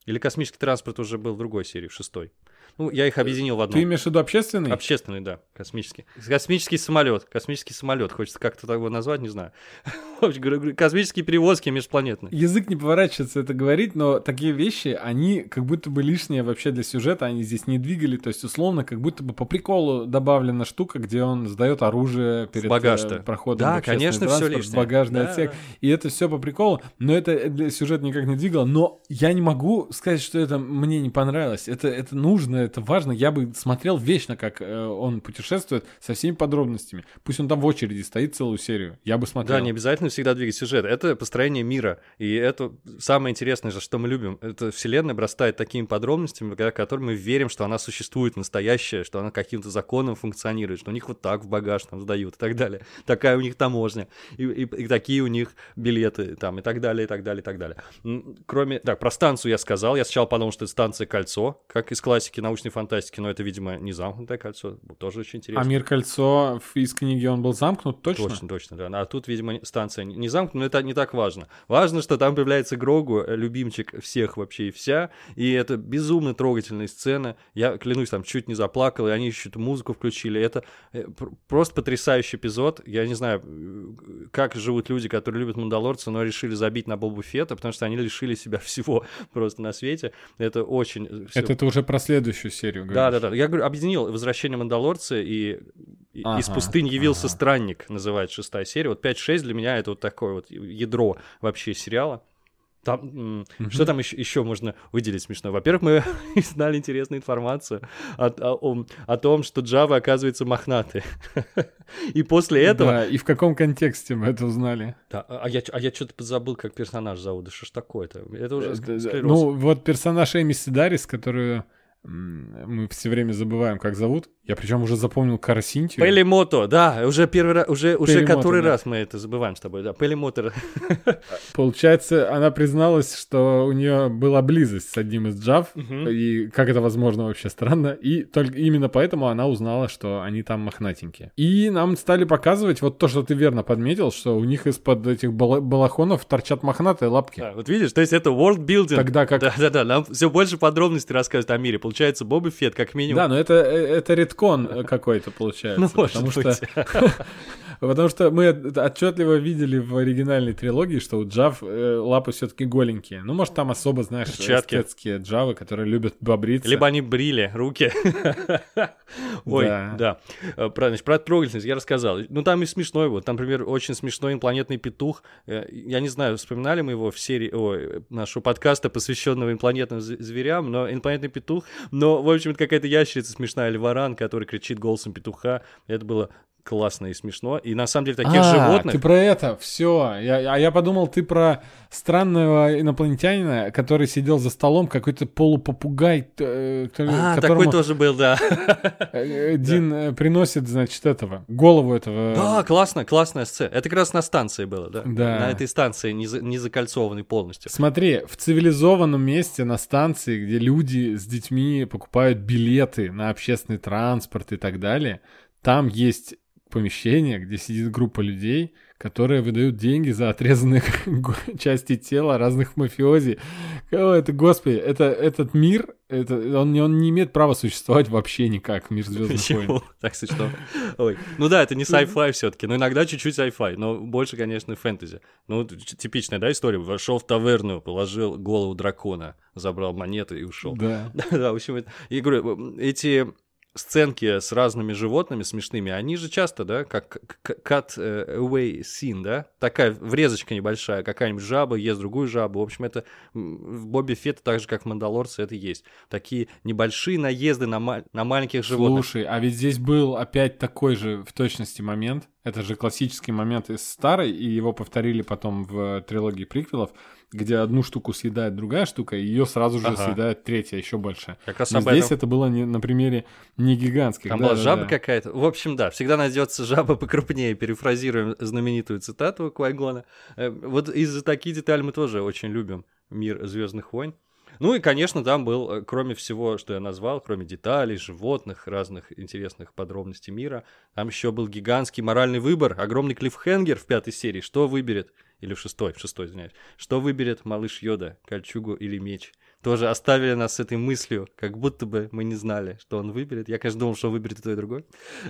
Или космический транспорт уже был в другой серии, в шестой. Ну, я их объединил в одну. Ты имеешь в виду общественный? Общественный, да, космический. Космический самолет. Космический самолет. Хочется как-то его назвать, не знаю. Космические перевозки межпланетные. Язык не поворачивается это говорить, но такие вещи, они как будто бы лишние вообще для сюжета, они здесь не двигали. То есть, условно, как будто бы по приколу добавлена штука, где он сдает оружие перед багаж э, проходом да, конечно, все лишнее. багажный да, отсек. Да. И это все по приколу, но это для сюжета никак не двигало. Но я не могу сказать, что это мне не понравилось. Это, это нужно, это важно. Я бы смотрел вечно, как э, он путешествует со всеми подробностями. Пусть он там в очереди стоит целую серию. Я бы смотрел. Да, не обязательно всегда двигать сюжет. Это построение мира. И это самое интересное, за что мы любим. Это вселенная обрастает такими подробностями, которыми мы верим, что она существует настоящая, что она каким-то законом функционирует, что у них вот так в багаж там сдают и так далее. Такая у них таможня. И, и, и такие у них билеты там и так далее, и так далее, и так далее. Кроме... Так, про станцию я сказал. Я сначала подумал, что это станция Кольцо, как из классики научной фантастики, но это, видимо, не замкнутое кольцо, тоже очень А интересно. мир кольцо из книги он был замкнут, точно? Точно, точно, да. А тут, видимо, станция не замкнута, но это не так важно. Важно, что там появляется Грогу, э, любимчик всех вообще и вся, и это безумно трогательная сцена. Я, клянусь, там чуть не заплакал, и они еще эту музыку включили. Это э, пр- просто потрясающий эпизод. Я не знаю, э, как живут люди, которые любят Мандалорца, но решили забить на Бобу Фета, потому что они лишили себя всего просто на свете. Это очень... Это ты уже про следующую серию да, говоришь. да, да. Я говорю, объединил возвращение Мандалорца и, Ага, из пустыни явился ага. странник, называется шестая серия. Вот 5-6 для меня это вот такое вот ядро вообще сериала. Там, Что там еще, еще можно выделить смешно? Во-первых, мы знали интересную информацию о, о- о- том, что Java оказывается мохнатые. И после этого... Да, и в каком контексте мы это узнали? Да, а я, а я что-то забыл, как персонаж зовут. Да что ж такое-то? Это уже Э, склероз. Ну, вот персонаж Эми Сидарис, которую мы все время забываем, как зовут. Я причем уже запомнил Карасинтию. Пелемото, да, уже первый раз, уже, уже Пелемото, который да. раз мы это забываем с тобой, да, Пелемото. Получается, она призналась, что у нее была близость с одним из джав, Мгм. и как это возможно вообще странно, и только именно поэтому она узнала, что они там мохнатенькие. И нам стали показывать вот то, что ты верно подметил, что у них из-под этих бала- балахонов торчат мохнатые лапки. Да, вот видишь, то есть это world building. Тогда как... Да, да, да, нам все больше подробностей рассказывают о мире. Получается, Боба Фет, как минимум. Да, но это, э, это редкон э, какой-то получается. Ну, потому что Потому что мы отчетливо видели в оригинальной трилогии, что у Джав э, лапы все-таки голенькие. Ну, может, там особо, знаешь, Перчатки. эстетские Джавы, которые любят побриться. Либо они брили руки. Ой, Да. Про, значит, про трогательность я рассказал. Ну, там и смешной вот. Там, например, очень смешной инопланетный петух. Я не знаю, вспоминали мы его в серии нашего подкаста, посвященного инопланетным зверям, но инопланетный петух. Но, в общем, это какая-то ящерица смешная, или варан, который кричит голосом петуха. Это было классно и смешно. И на самом деле таких а, животных... ты про это, все. Я, а я подумал, ты про странного инопланетянина, который сидел за столом, какой-то полупопугай, э, А, такой тоже был, да. э, Дин э, приносит, значит, этого, голову этого... Да, классно, классная сцена. Это как раз на станции было, да? Да. На этой станции, не, за- не закольцованной полностью. Смотри, в цивилизованном месте на станции, где люди с детьми покупают билеты на общественный транспорт и так далее, там есть помещение, где сидит группа людей, которые выдают деньги за отрезанные части тела разных мафиози. О, это, господи, это, этот мир, это, он, не- он не имеет права существовать вообще никак, мир Звездных войн. Так смешно. Ой. Ну да, это не sci-fi все-таки, но иногда чуть-чуть sci-fi, но больше, конечно, фэнтези. Ну, типичная, да, история. Вошел в таверну, положил голову дракона, забрал монеты и ушел. Да. Да, в общем, это- и говорю, эти сценки с разными животными смешными, они же часто, да, как cut э, away scene, да, такая врезочка небольшая, какая-нибудь жаба ест другую жабу, в общем, это в Бобби Фетте, так же, как в Мандалорце, это есть. Такие небольшие наезды на, ма- на маленьких животных. Слушай, а ведь здесь был опять такой же в точности момент. Это же классический момент из старой, и его повторили потом в трилогии приквелов, где одну штуку съедает другая штука, и ее сразу же Ага. съедает третья, еще больше. Как раз Но об здесь этом. это было не, на примере не гигантских. Там да, была да, жаба да. какая-то. В общем, да, всегда найдется жаба покрупнее, перефразируем знаменитую цитату Квайгона. Э, Вот из-за таких деталей мы тоже очень любим мир Звездных войн. Ну и, конечно, там был, э, кроме всего, что я назвал, кроме деталей, животных, разных интересных подробностей мира, там еще был гигантский моральный выбор, огромный клиффхенгер в пятой серии. Что выберет, или в шестой, в шестой, извиняюсь, что выберет малыш Йода, кольчугу или меч? Тоже оставили нас с этой мыслью, как будто бы мы не знали, что он выберет. Я, конечно, думал, что он выберет и то, и другое.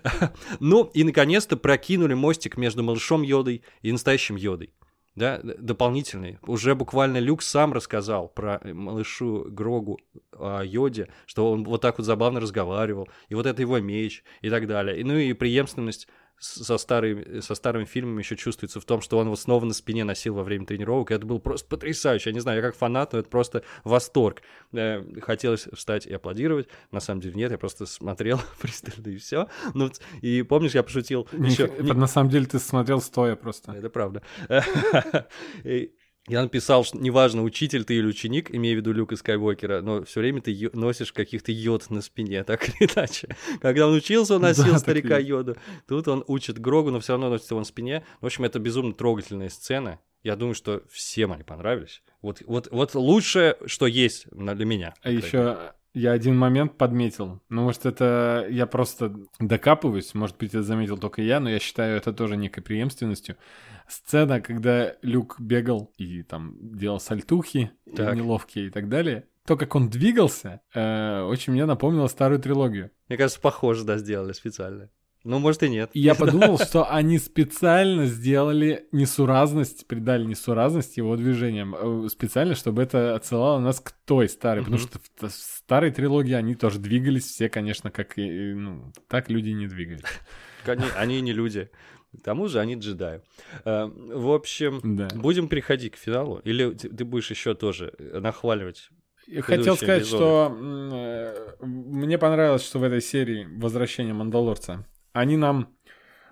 Ну, и, наконец-то, прокинули мостик между малышом Йодой и настоящим Йодой. Да, дополнительный. Уже буквально Люк сам рассказал про э, малышу Грогу о Йоде, что он вот так вот забавно разговаривал, и вот это его меч, и так далее. И, ну и преемственность со, старыми, со старыми фильмами еще чувствуется в том, что он его снова на спине носил во время тренировок, и это было просто потрясающе. Я не знаю, я как фанат, но это просто восторг. Э, Хотелось встать и аплодировать, на самом деле нет, я просто смотрел пристально и все. Ну, и помнишь, я пошутил еще... На самом деле ты смотрел стоя просто. Это правда. Я написал, что неважно, учитель ты или ученик, имея в виду Люка Скайуокера, но все время ты носишь каких-то йод на спине, так или иначе. Когда он учился, он носил Да, старика йода. Тут он учит Грогу, но все равно носит его на спине. В общем, это безумно трогательная сцена. Я думаю, что всем они понравились. Вот, вот, вот лучшее, что есть для меня. А еще я один момент подметил. Ну, может, это я просто докапываюсь, может быть, это заметил только я, но я считаю это тоже некой преемственностью. Сцена, когда Люк бегал и там делал сальтухи Так. неловкие и так далее. То, как он двигался, э, очень мне напомнило старую трилогию. Мне кажется, похоже, да, сделали специально. Ну, может и нет. И я подумал, что они специально сделали несуразность, придали несуразность его движениям. э, Специально, чтобы это отсылало нас к той старой. Потому Мгм. что в старой трилогии они тоже двигались все, конечно, как и... Ну, так люди не двигались. Они, они не люди. К тому же они джедаи. Э, В общем, Да. будем переходить к финалу? Или ты будешь еще тоже э, нахваливать? Я хотел сказать, эпизоды. что мне понравилось, что в этой серии «Возвращение Мандалорца» они нам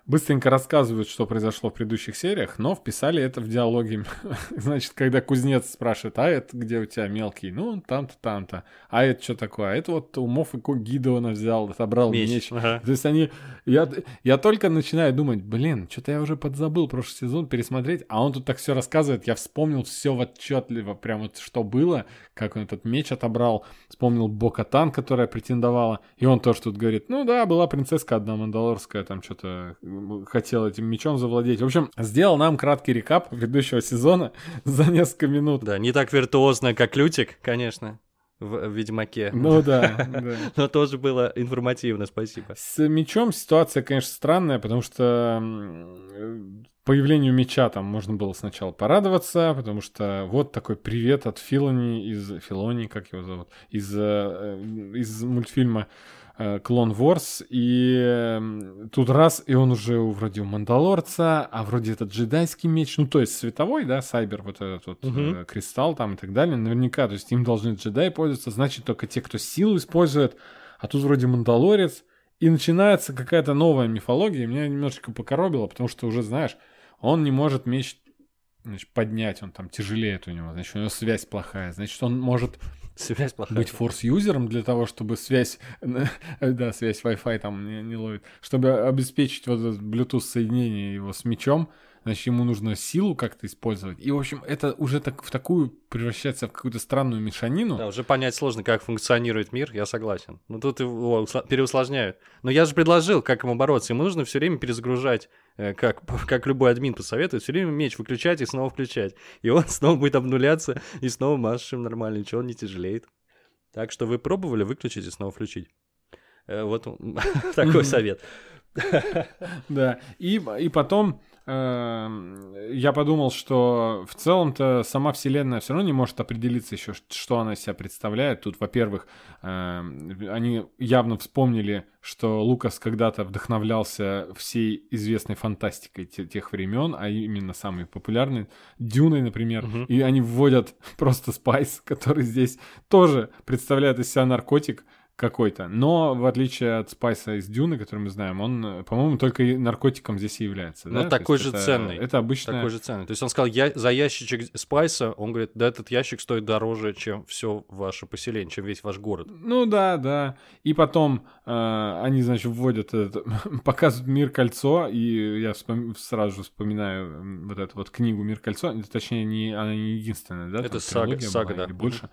быстренько рассказывают, что произошло в предыдущих сериях, но вписали это в диалоги. Значит, когда кузнец спрашивает, а это где у тебя мелкий? Ну, там-то, там-то. А это что такое? А это вот умов и Гидеона взял, отобрал меч. Меч. Ага. То есть они... Я, я только начинаю думать, блин, что-то я уже подзабыл прошлый сезон пересмотреть, а он тут так все рассказывает, я вспомнил все отчетливо, прям вот что было, как он этот меч отобрал, вспомнил Бокатан, которая претендовала, и он тоже тут говорит, ну да, была принцесска одна мандалорская, там что-то хотела этим мечом завладеть. В общем, сделал нам краткий рекап предыдущего сезона за несколько минут. Да, не так виртуозно, как Лютик, конечно, в Ведьмаке. Ну да, да. Но тоже было информативно, спасибо. С мечом ситуация, конечно, странная, потому что м, появлению меча там можно было сначала порадоваться, потому что вот такой привет от Филони из Филони, как его зовут, из, э, из мультфильма э, Clone Wars, и э, тут раз, и он уже вроде у Мандалорца, а вроде этот джедайский меч, ну то есть световой, да, Сайбер, вот этот вот э, кристалл там и так далее, наверняка, то есть им должны джедаи пользоваться, значит только те, кто силу использует, а тут вроде Мандалорец, и начинается какая-то новая мифология, меня немножечко покоробило, потому что уже, знаешь, он не может меч значит, поднять, он там тяжелеет у него, значит, у него связь плохая, значит, он может Связь плохая. быть форс-юзером для того, чтобы связь, да, связь Wi-Fi там не, не ловит, чтобы обеспечить вот это Bluetooth-соединение его с мечом, значит, ему нужно силу как-то использовать. И, в общем, это уже так, в такую превращается в какую-то странную мешанину. Да, уже понять сложно, как функционирует мир, я согласен. Ну тут его переусложняют. Но я же предложил, как ему бороться. Ему нужно все время перезагружать, э, как, как любой админ посоветует, все время меч выключать и снова включать. И он снова будет обнуляться, и снова машем нормально, ничего он не тяжелеет. Так что вы пробовали выключить и снова включить. Э, Вот такой совет. Да, и, и потом эм, я подумал, что в целом-то сама Вселенная все равно не может определиться еще, что она из себя представляет. Тут, во-первых, эм, они явно вспомнили, что Лукас когда-то вдохновлялся всей известной фантастикой те- тех времен, а именно самой популярной, Дюной, например, Мгм. и они вводят просто спайс, который здесь тоже представляет из себя наркотик, какой-то. Но в отличие от Спайса из Дюны, который мы знаем, он, по-моему, только наркотиком здесь и является. Но да? То такой же это- ценный. Это обычно... Такой же цены. То есть он сказал, я за ящичек спайса, он говорит, да этот ящик стоит дороже, чем все ваше поселение, чем весь ваш город. Ну да, да. И потом э, они, значит, вводят этот, показывают Мир Кольцо, и я вспом- сразу же вспоминаю вот эту вот книгу Мир Кольцо. Точнее, не, она не единственная, да? Это там сага- сага, была да. больше.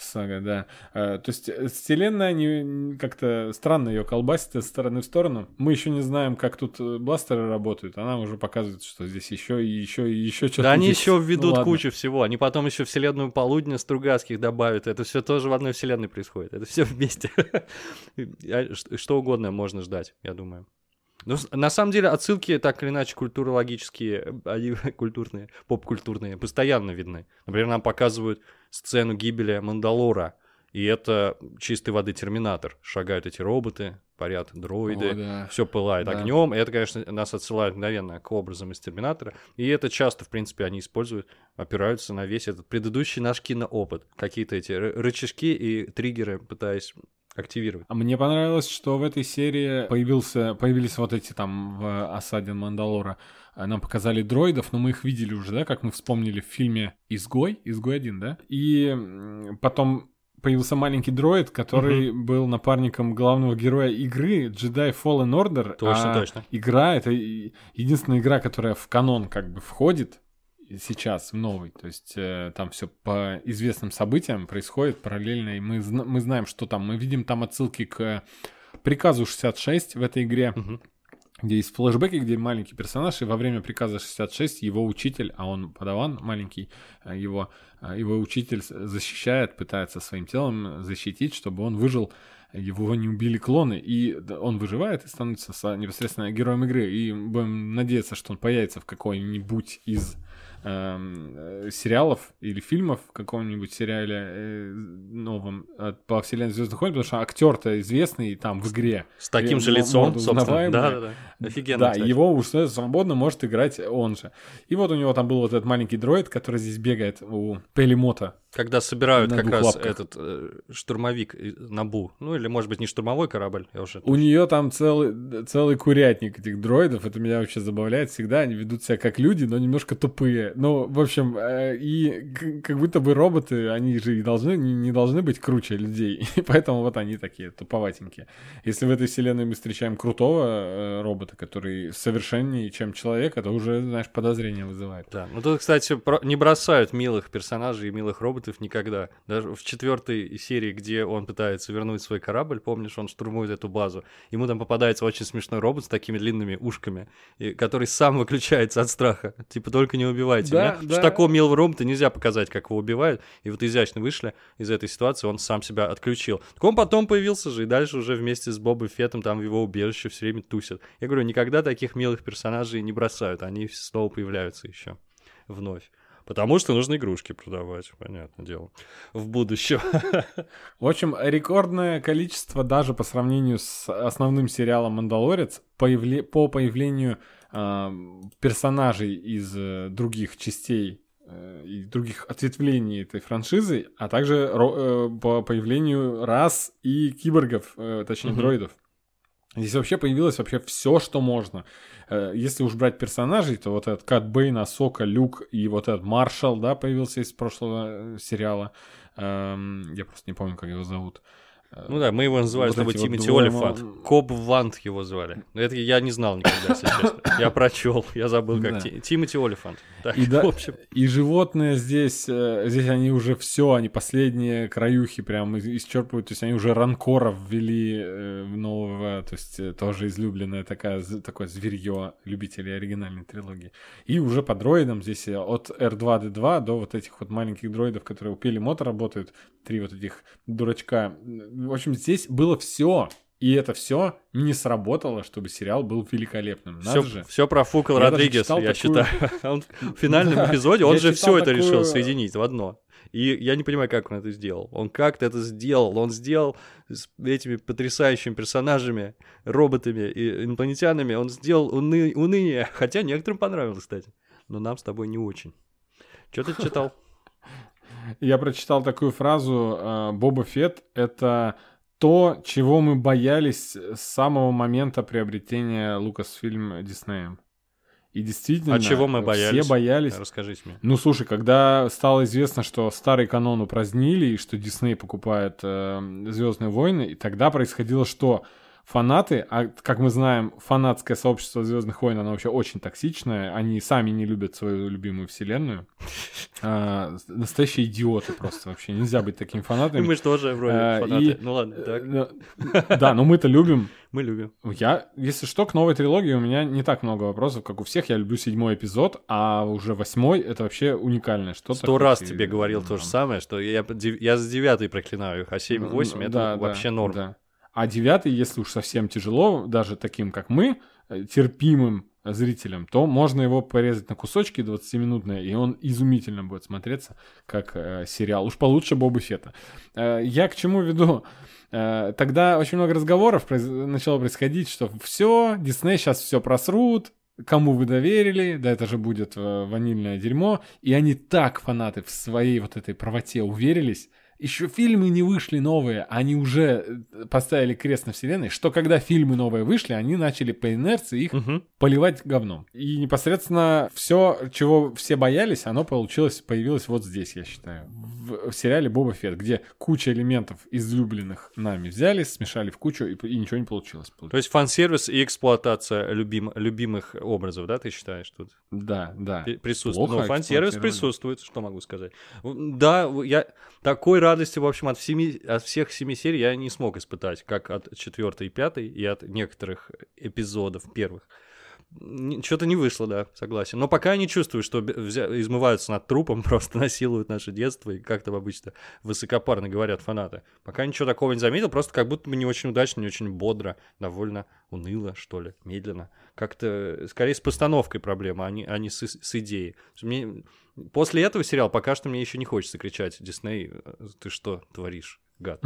Сага, да. Э, то есть э, вселенная не, как-то странно ее колбасит из стороны в сторону. Мы еще не знаем, как тут э, бластеры работают. Она уже показывает, что здесь еще и еще и еще что-то. Да они есть. еще Ну введут ладно. кучу всего. Они потом еще вселенную полудня Стругацких добавят. Это все тоже в одной вселенной происходит. Это все вместе. А Что угодно можно ждать, я думаю. Ну, на самом деле, отсылки так или иначе культурологические, они культурные, поп-культурные, постоянно видны. Например, нам показывают сцену гибели Мандалора. И это чистой воды терминатор. Шагают эти роботы, парят дроиды, О, да. все пылает Да. огнем. И это, конечно, нас отсылает мгновенно к образам из Терминатора. И это часто, в принципе, они используют, опираются на весь этот предыдущий наш киноопыт. Какие-то эти ры- рычажки и триггеры пытаясь активировать. А мне понравилось, что в этой серии появился, появились вот эти там в осаде Мандалора. А Нам показали дроидов, но мы их видели уже, да, как мы вспомнили в фильме «Изгой», «Изгой один», да? И потом появился маленький дроид, который был напарником главного героя игры Jedi Fallen Order. Точно, а точно. Игра — это единственная игра, которая в канон как бы входит, сейчас, в новый. То есть э, там все по известным событиям происходит параллельно, и мы, зна- мы знаем, что там. Мы видим там отсылки к приказу 66 в этой игре. Мгм. Где есть флешбеки, где маленький персонаж, и во время приказа 66 его учитель, а он подаван маленький, э, его, э, его учитель защищает, пытается своим телом защитить, чтобы он выжил, его не убили клоны, и он выживает и становится непосредственно героем игры. И будем надеяться, что он появится в какой-нибудь из э, сериалов или фильмов в каком-нибудь сериале э, новом э, по вселенной Звездных войн, потому что актер-то известный там в игре. С таким И же лицом, собственно. Да, да, да. Офигенно, Да, кстати. его уже свободно может играть он же. И вот у него там был вот этот маленький дроид, который здесь бегает у Пелемота. Когда собирают как раз лапках. этот э, штурмовик Набу, ну или может быть не штурмовой корабль, я уже... У нее там целый, целый курятник этих дроидов. Это меня вообще забавляет. Всегда они ведут себя как люди, но немножко тупые. Ну, в общем, э, и как будто бы роботы, они же и должны, не, должны быть круче людей. И поэтому вот они такие туповатенькие. Если в этой вселенной мы встречаем крутого э, робота, который совершеннее, чем человек, это уже, знаешь, подозрение вызывает. Да, ну тут, кстати, не бросают милых персонажей и милых роботов никогда. Даже в четвертой серии, где он пытается вернуть свой корабль, помнишь, он штурмует эту базу, ему там попадается очень смешной робот с такими длинными ушками, который сам выключается от страха. Типа, только не убивайте Да, меня. Потому да. Что такого милого робота нельзя показать, как его убивают. И вот изящно вышли из этой ситуации, он сам себя отключил. Так он потом появился же, и дальше уже вместе с Бобой Феттом там в его убежище все время тусят. Я говорю, никогда таких милых персонажей не бросают, они снова появляются еще вновь. Потому что нужно игрушки продавать, понятное дело, в будущем. В общем, рекордное количество даже по сравнению с основным сериалом «Мандалорец» появле- по появлению персонажей из э, других частей э, и других ответвлений этой франшизы, а также э, по появлению рас и киборгов, э, точнее Мгм. дроидов. Здесь вообще появилось вообще все, что можно. Если уж брать персонажей, то вот этот Кат Бейн, Асока, Люк и вот этот Маршал, да, появился из прошлого сериала. Эм, Я просто не помню, как его зовут. Э, Ну да, мы его называли Вот с тобой вот Тимати двое Олифант. Коб Вант его звали. Это я не знал никогда, если честно. Я прочел, я забыл, как Да. Ти- Тимати Олифант. Так, И, да, в общем, и животные здесь, э, здесь они уже все, они последние краюхи прям исчерпывают, то есть они уже ранкоров ввели э, нового, то есть э, тоже излюбленное такая, такое зверье любителей оригинальной трилогии. И уже по дроидам здесь от R2-D2 до вот этих вот маленьких дроидов, которые у Пелемота работают, три вот этих дурачка. В общем, здесь было все. И это все не сработало, чтобы сериал был великолепным. Надо все, же. все профукал Я даже Родригес, я такую- считаю. Он в финальном Да, эпизоде, он же все это решил соединить в одно. И я не понимаю, как он это сделал. Он как-то это сделал. Он сделал с этими потрясающими персонажами, роботами и инопланетянами, он сделал уны- уныние. Хотя некоторым понравилось, кстати. Но нам с тобой не очень. Что ты читал? Я прочитал такую фразу э, Боба Фетт — это то, чего мы боялись с самого момента приобретения Лукасфильм Диснеем. И действительно, А чего мы боялись? все боялись. Расскажите мне. Ну, слушай, когда стало известно, что старый канон упразднили, и что Дисней покупает Звездные войны, и тогда происходило что? Фанаты, а как мы знаем, фанатское сообщество Звездных войн, оно вообще очень токсичное. Они сами не любят свою любимую вселенную. А, настоящие идиоты просто вообще. Нельзя быть такими фанатами. Мы же тоже вроде А, фанаты. и- Ну ладно, так. Э, Да, но мы-то любим. Мы любим. Я, если что, к новой трилогии у меня не так много вопросов, как у всех. Я люблю седьмой эпизод, а уже восьмой — это вообще уникальное что-то. Сто раз и, тебе говорил то же самое, что я, я с девятой проклинаю их, а 7 и 8 ну, это да, вообще норм. А девятый, если уж совсем тяжело, даже таким, как мы, э, терпимым зрителям, то можно его порезать на кусочки 20-минутные, и он изумительно будет смотреться, как э, сериал. Уж получше Боба Фета. Э, я к чему веду? Э, тогда очень много разговоров произ- начало происходить, что все, Дисней сейчас все просрут, кому вы доверили, да это же будет э, ванильное дерьмо, и они так, фанаты, в своей вот этой правоте уверились, еще фильмы не вышли новые, они уже э, поставили крест на вселенной, что когда фильмы новые вышли, они начали по инерции их Мгм. поливать говном. И непосредственно все, чего все боялись, оно получилось, появилось вот здесь, я считаю. В, в сериале Боба Фетт, где куча элементов излюбленных нами взяли, смешали в кучу, и, и ничего не получилось. То есть фан-сервис и эксплуатация любим- любимых образов, да, ты считаешь тут? Да, да. При- Присутствует. Плохо ну, фан-сервис присутствует, что могу сказать. Да, я такой радости, в общем, от, всеми, от всех семи серий я не смог испытать, как от четвертой и пятой, и от некоторых эпизодов первых. Что-то не вышло, да, согласен. Но пока я не чувствую, что взя- измываются над трупом, просто насилуют наше детство, и как там обычно высокопарно говорят фанаты. Пока ничего такого не заметил, просто как будто бы не очень удачно, не очень бодро, довольно уныло, что ли, медленно. Как-то э, скорее с постановкой проблема, а не, а не с, с идеей. Мне... После этого сериала пока что мне еще не хочется кричать, Дисней, э, ты что творишь, гад?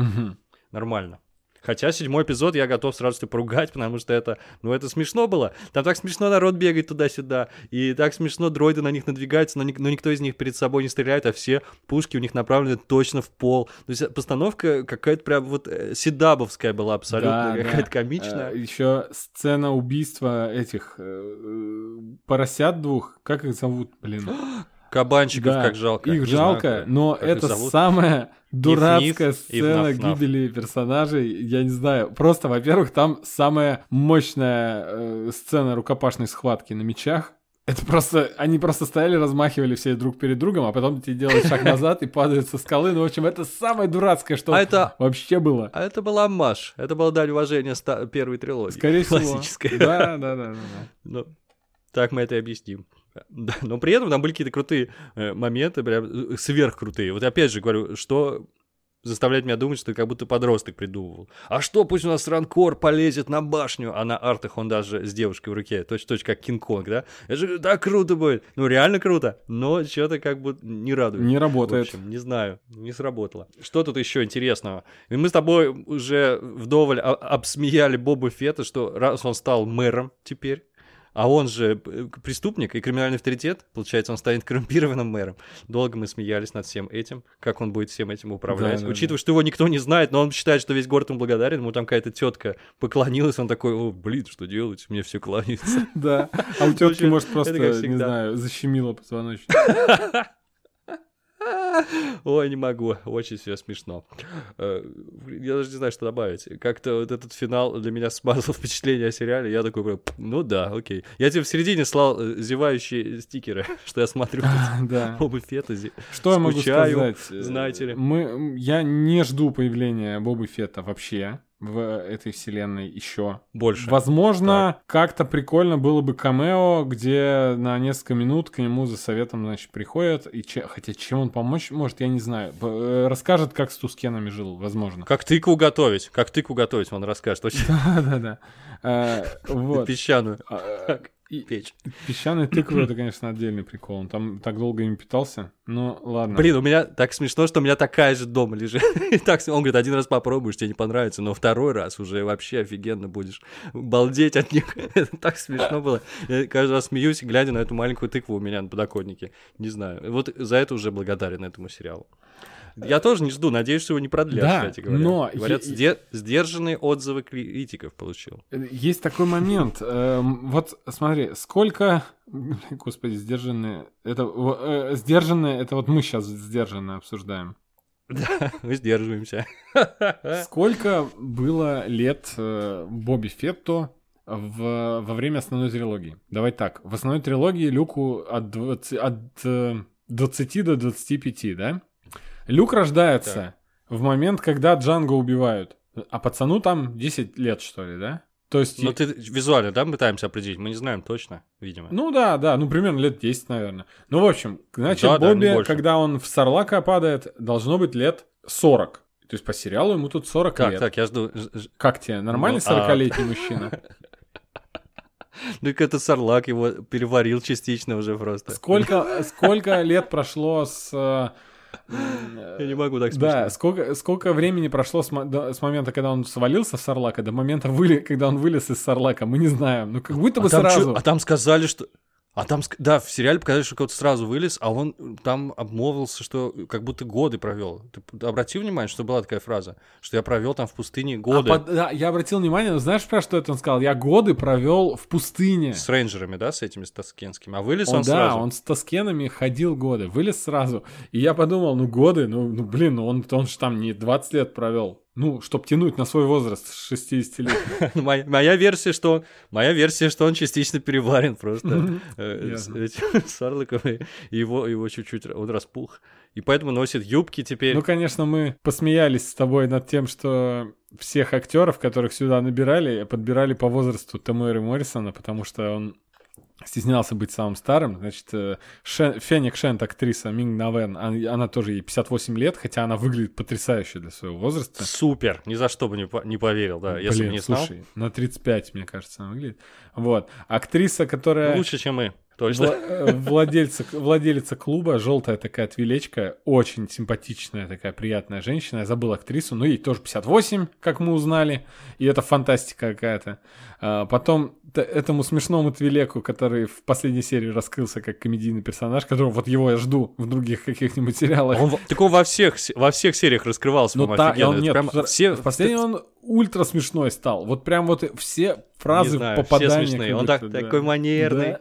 Нормально. Хотя седьмой эпизод я готов сразу тебе поругать, потому что это, ну это смешно было. Там так смешно народ бегает туда-сюда, и так смешно дроиды на них надвигаются, но, ник- но никто из них перед собой не стреляет, а все пушки у них направлены точно в пол. То есть постановка какая-то прям вот э, седабовская была абсолютно, Да, какая-то да. комичная. еще сцена убийства этих э, э, поросят двух, как их зовут, блин? Кабанчиков Да, как жалко. Их жалко, знаю, но это самая дурацкая Иф-Ниф и сцена Внаф-Наф. гибели персонажей. Я не знаю. Просто, во-первых, там самая мощная э, сцена рукопашной схватки на мечах. Это просто, они просто стояли, размахивали все друг перед другом, а потом те делают шаг назад и падают со скалы. Ну, в общем, это самое дурацкое, что А это- вообще было. А это была Маш. Это была дань уважения ста- первой трилогии. Скорее всего. Классическая. Да, да, да, да. да. Ну, так мы это и объясним. Да, но при этом там были какие-то крутые э, моменты, прям э, сверхкрутые. Вот опять же говорю, что заставляет меня думать, что как будто подросток придумывал. А что, пусть у нас Ранкор полезет на башню, а на артах он даже с девушкой в руке, точно-точно как Кинг-Конг, да? Я же да, круто будет. Ну, реально круто, но что-то как бы не радует. Не В работает. общем, не знаю, не сработало. Что тут еще интересного? И мы с тобой уже вдоволь о- обсмеяли Боба Фетта, что раз он стал мэром теперь, а он же э, преступник и криминальный авторитет, получается, он станет коррумпированным мэром. Долго мы смеялись над всем этим, как он будет всем этим управлять. Да, да, Учитывая, что его никто не знает, но он считает, что весь город ему благодарен, ему там какая-то тетка поклонилась, он такой, о, блин, что делать, мне все кланяются. Да. А у тетки, может, просто, не знаю, защемило позвоночник. Ой, не могу, очень все смешно. Э, Я даже не знаю, что добавить. Как-то вот этот финал для меня смазал впечатление о сериале. Я такой прям, ну да, окей. Я тебе в середине слал э, зевающие стикеры, что я смотрю Да. Боба Фетта. зе- Что я могу сказать? знаете ли. Мы, я не жду появления Бобы Фетта вообще в этой вселенной еще. Больше. Возможно, как-то прикольно было бы камео, где на несколько минут к нему за советом, значит, приходят, и че- хотя чем он помочь может, я не знаю. Э, Расскажет, как с Тускенами жил, возможно. Как тыкву готовить, как тыкву готовить, он расскажет. Да-да-да. Э, Вот. песчаную А, и- печь. Песчаные тыквы это, конечно, отдельный прикол. Он там так долго им питался. Ну, ладно. Блин, у меня так смешно, что у меня такая же дома лежит. И так, он говорит, один раз попробуешь, тебе не понравится, но второй раз уже вообще офигенно будешь балдеть от них. Это так смешно было. Я каждый раз смеюсь, глядя на эту маленькую тыкву у меня на подоконнике. Не знаю. Вот за это уже благодарен этому сериалу. Я тоже не жду, надеюсь, что его не продлят, Да, кстати говоря. но Говорят, е- сде- сдержанные отзывы критиков получил. Есть такой момент. эм, Вот смотри, сколько... Господи, сдержанные... Это, э, сдержанные, это вот мы сейчас сдержанно обсуждаем. Мы сдерживаемся. Сколько было лет э, Бобби Фетту в, во время основной трилогии? Давай так. В основной трилогии Люку от, 20, от э, 20 до 25, да? Люк рождается в момент, когда Джанго убивают. А пацану там 10 лет, что ли, да? То есть... Ну, ты визуально, да, пытаемся определить? Мы не знаем точно, видимо. Ну да, да, ну примерно лет 10, наверное. Ну, в общем, значит, Да, да, Бобби, больше. когда он в Сарлака падает, должно быть лет 40. То есть по сериалу ему тут 40 Так, лет. так, я жду. Как тебе? Нормальный Ну, а- 40-летний мужчина? Ну, как это Сарлак его переварил частично уже просто. Сколько, сколько лет прошло с... Я не могу так Да, смешно. сколько, сколько времени прошло с, до- с момента, когда он свалился с Сарлака, до момента, выли- когда он вылез из Сарлака, мы не знаем. Ну, как будто бы а, там сразу. чё- а там сказали, что... А там, да, в сериале показали, что кто-то сразу вылез, а он э, там обмолвился, что как будто годы провел. Ты п- обрати внимание, что была такая фраза, что я провел там в пустыне годы А под- да, я обратил внимание, но знаешь, про что это он сказал? Я годы провел в пустыне. с рейнджерами, да, с этими с таскенскими. А вылез он, Он, да, сразу. он с Тоскенами ходил годы, вылез сразу. И я подумал, ну годы, ну, ну блин, ну он, он же там не 20 лет провел. Ну, чтоб тянуть на свой возраст с 60 лет. моя, моя версия, что он, моя версия, что он частично переварен просто э, с Ясно. этим с Орликом, и его, его чуть-чуть, он распух. И поэтому носит юбки теперь. Ну, конечно, мы посмеялись с тобой над тем, что всех актеров, которых сюда набирали, подбирали по возрасту Тэмэри Моррисона, потому что он стеснялся быть самым старым. Значит, э, Шен- Феник Шент, актриса Минг Навен, она, тоже ей 58 лет, хотя она выглядит потрясающе для своего возраста. Супер, ни за что бы не, по- не поверил, да, если бы Блин, не знал. слушай, на 35, мне кажется, она выглядит. Вот. Актриса, которая... Лучше, чем мы, точно. Вла- э, владельца, владелица клуба, желтая такая твилечка, очень симпатичная такая приятная женщина. Я забыл актрису, но ей тоже 58, как мы узнали. И это фантастика какая-то. А, потом т- этому смешному твилеку, который в последней серии раскрылся как комедийный персонаж, которого вот его я жду в других каких-нибудь сериалах. Он, так он во всех, се- во всех сериях раскрывался, Ну, по-моему, та, он, нет, прям все... в последний он ультра смешной стал. Вот прям вот все фразы Не знаю, попадания. все смешные. Он так- да. такой манерный. Да.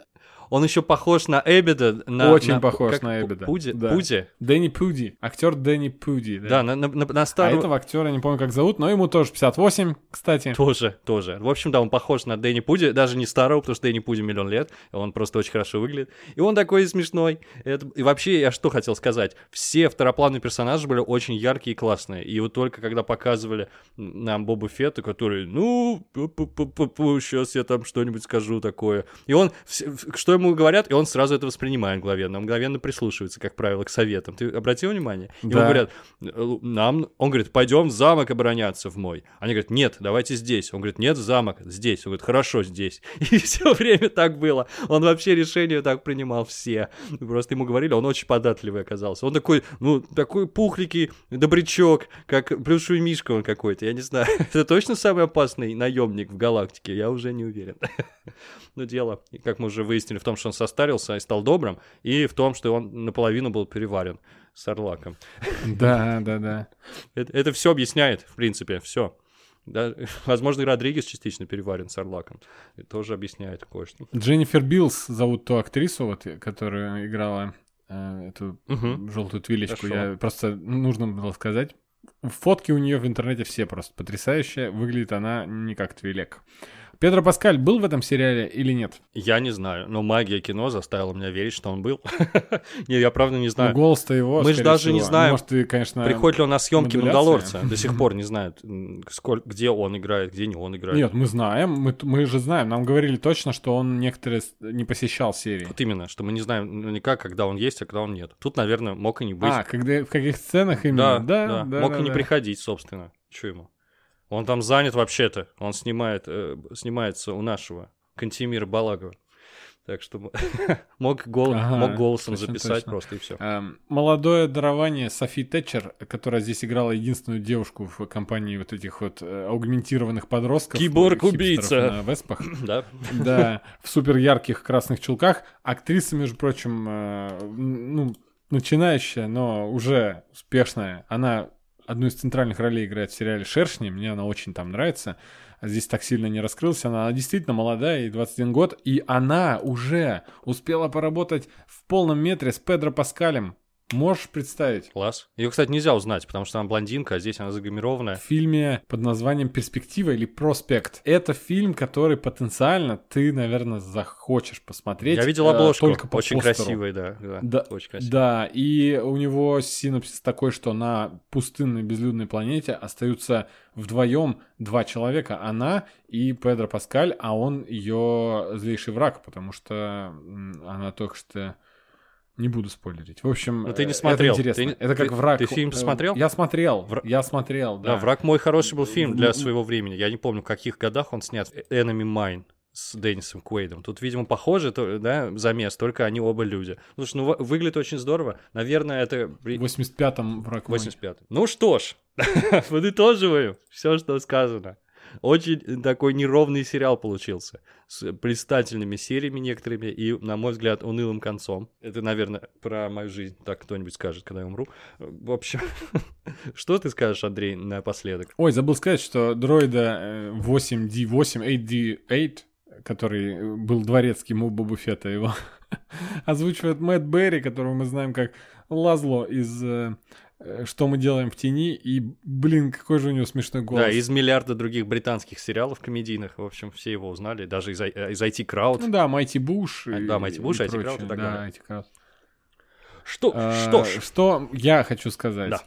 Он еще похож на Эбида. На, Очень на- похож как на Эбида. Пуди? Да. Пуди? Дэнни Пуди. Актер Дэнни Пуди. Да, на, на, на- на А старую... этого актера не помню, как зовут, но ему тоже 58, кстати. Тоже, тоже. В общем, да, он похож на Дэнни Пуди, даже не старого, потому что Дэнни Пуди миллион лет, он просто очень хорошо выглядит. И он такой смешной. Это- И вообще, я что хотел сказать, все второплановые персонажи были очень яркие и классные. И вот только когда показывали нам Боба Фетта, который, ну, сейчас я там что-нибудь скажу такое. И он, что ему говорят, и он сразу это воспринимает мгновенно, мгновенно прислушивается, как правило, к советам. Ты обратил внимание? Ему Да. говорят, «Э, нам, он говорит, пойдем в замок обороняться в мой. Они говорят, нет, давайте здесь. Он говорит, нет, в замок, здесь. Он говорит, хорошо, здесь. И все время так было. Он вообще решения так принимал все. Просто ему говорили, он очень податливый оказался. Он такой, ну, такой пухленький добрячок, как плюшевый мишка он какой-то, я не знаю. Это точно самый опасный наемник в галактике? Я уже не уверен. Но дело, как мы уже выяснили, в том, что он состарился и стал добрым, и в том, что он наполовину был переварен с Сарлакком. Да, да, да. Это, все объясняет, в принципе, все. возможно, и Родригес частично переварен с Сарлакком. Это тоже объясняет кое-что. Дженнифер Биллс зовут ту актрису, вот, которая играла э, эту Мгм. желтую твилечку. Хорошо. Я просто нужно было сказать. Фотки у нее в интернете все просто потрясающие. Выглядит она не как твилек. Педро Паскаль был в этом сериале или нет? Я не знаю, но магия кино заставила меня верить, что он был. Не, я правда не Ну, знаю. голос-то его, Мы ж скорее даже не. Ну, знаем, Может, ты, конечно... Приходит ли он на съемки? Мандалорца? До сих пор не знают, сколь- где он играет, где не он играет. Нет, мы знаем, мы, мы же знаем. Нам говорили точно, что он некоторые не посещал серии. Вот именно, что мы не знаем наверняка, когда он есть, а когда он нет. Тут, наверное, мог и не быть. А, когда, в каких сценах да, именно? да, да, мог да, и не да. приходить, собственно. Че ему? Он там занят вообще-то. Он снимает, э, снимается у нашего Кантимира Балагова. Так что мог, гол- Ага, мог голосом точно, записать точно. просто и все. Эм, Молодое дарование Софи Тэтчер, которая здесь играла единственную девушку в компании вот этих вот э, аугментированных подростков. Киборг-убийца. На веспах. Да? Да, в супер ярких красных чулках. Актриса, между прочим, э, ну, начинающая, но уже успешная. Она одну из центральных ролей играет в сериале «Шершни». Мне она очень там нравится. А Здесь так сильно не раскрылась. Она, она действительно молодая, ей 21 год. И она уже успела поработать в полном метре с Педро Паскалем. Можешь представить? Класс. Ее, кстати, нельзя узнать, потому что она блондинка, а здесь она загримированная. В фильме под названием «Перспектива» или «Проспект». Это фильм, который потенциально ты, наверное, захочешь посмотреть. Я видел э, обложку, только по очень постеру. красивый, да, да, Да, очень красивый. Да, и у него синопсис такой, что на пустынной безлюдной планете остаются вдвоем два человека, она и Педро Паскаль, а он ее злейший враг, потому что она только что... Не буду спойлерить. В общем, Но ты не э, смотрел. Это интересно. Ты это как ты- враг. ты фильм Э, смотрел? Я смотрел. Вра- Я смотрел, да. Да, «Враг мой» хороший был фильм для Ну, своего времени. Я не помню, в каких годах он снят. «Enemy Mine» с Деннисом Куэйдом. Тут, видимо, похоже, то- да, замес, только они оба люди. Слушай, ну, выглядит очень здорово. Наверное, это... В 85-м враг мой. 85 Ну что ж, подытоживаем все, что сказано. Очень такой неровный сериал получился. С блистательными сериями некоторыми и, на мой взгляд, унылым концом. Это, наверное, про мою жизнь так кто-нибудь скажет, когда я умру. В общем, что ты скажешь, Андрей, напоследок? Ой, забыл сказать, что дроида э, 8D8, 8D8, который был дворецким у Боба Фетта, его озвучивает Мэтт Берри, которого мы знаем как Лазло из э, э, «Что мы делаем в тени», и, блин, какой же у него смешной голос. Да, из миллиарда других британских сериалов комедийных, в общем, все его узнали, даже из, из IT Crowd. Ну да, Майти Буш. А, и- да, Mighty Bush, и IT Crowd и так Да, далее. IT Crowd. Что, А, что ж, Что я хочу сказать. Да.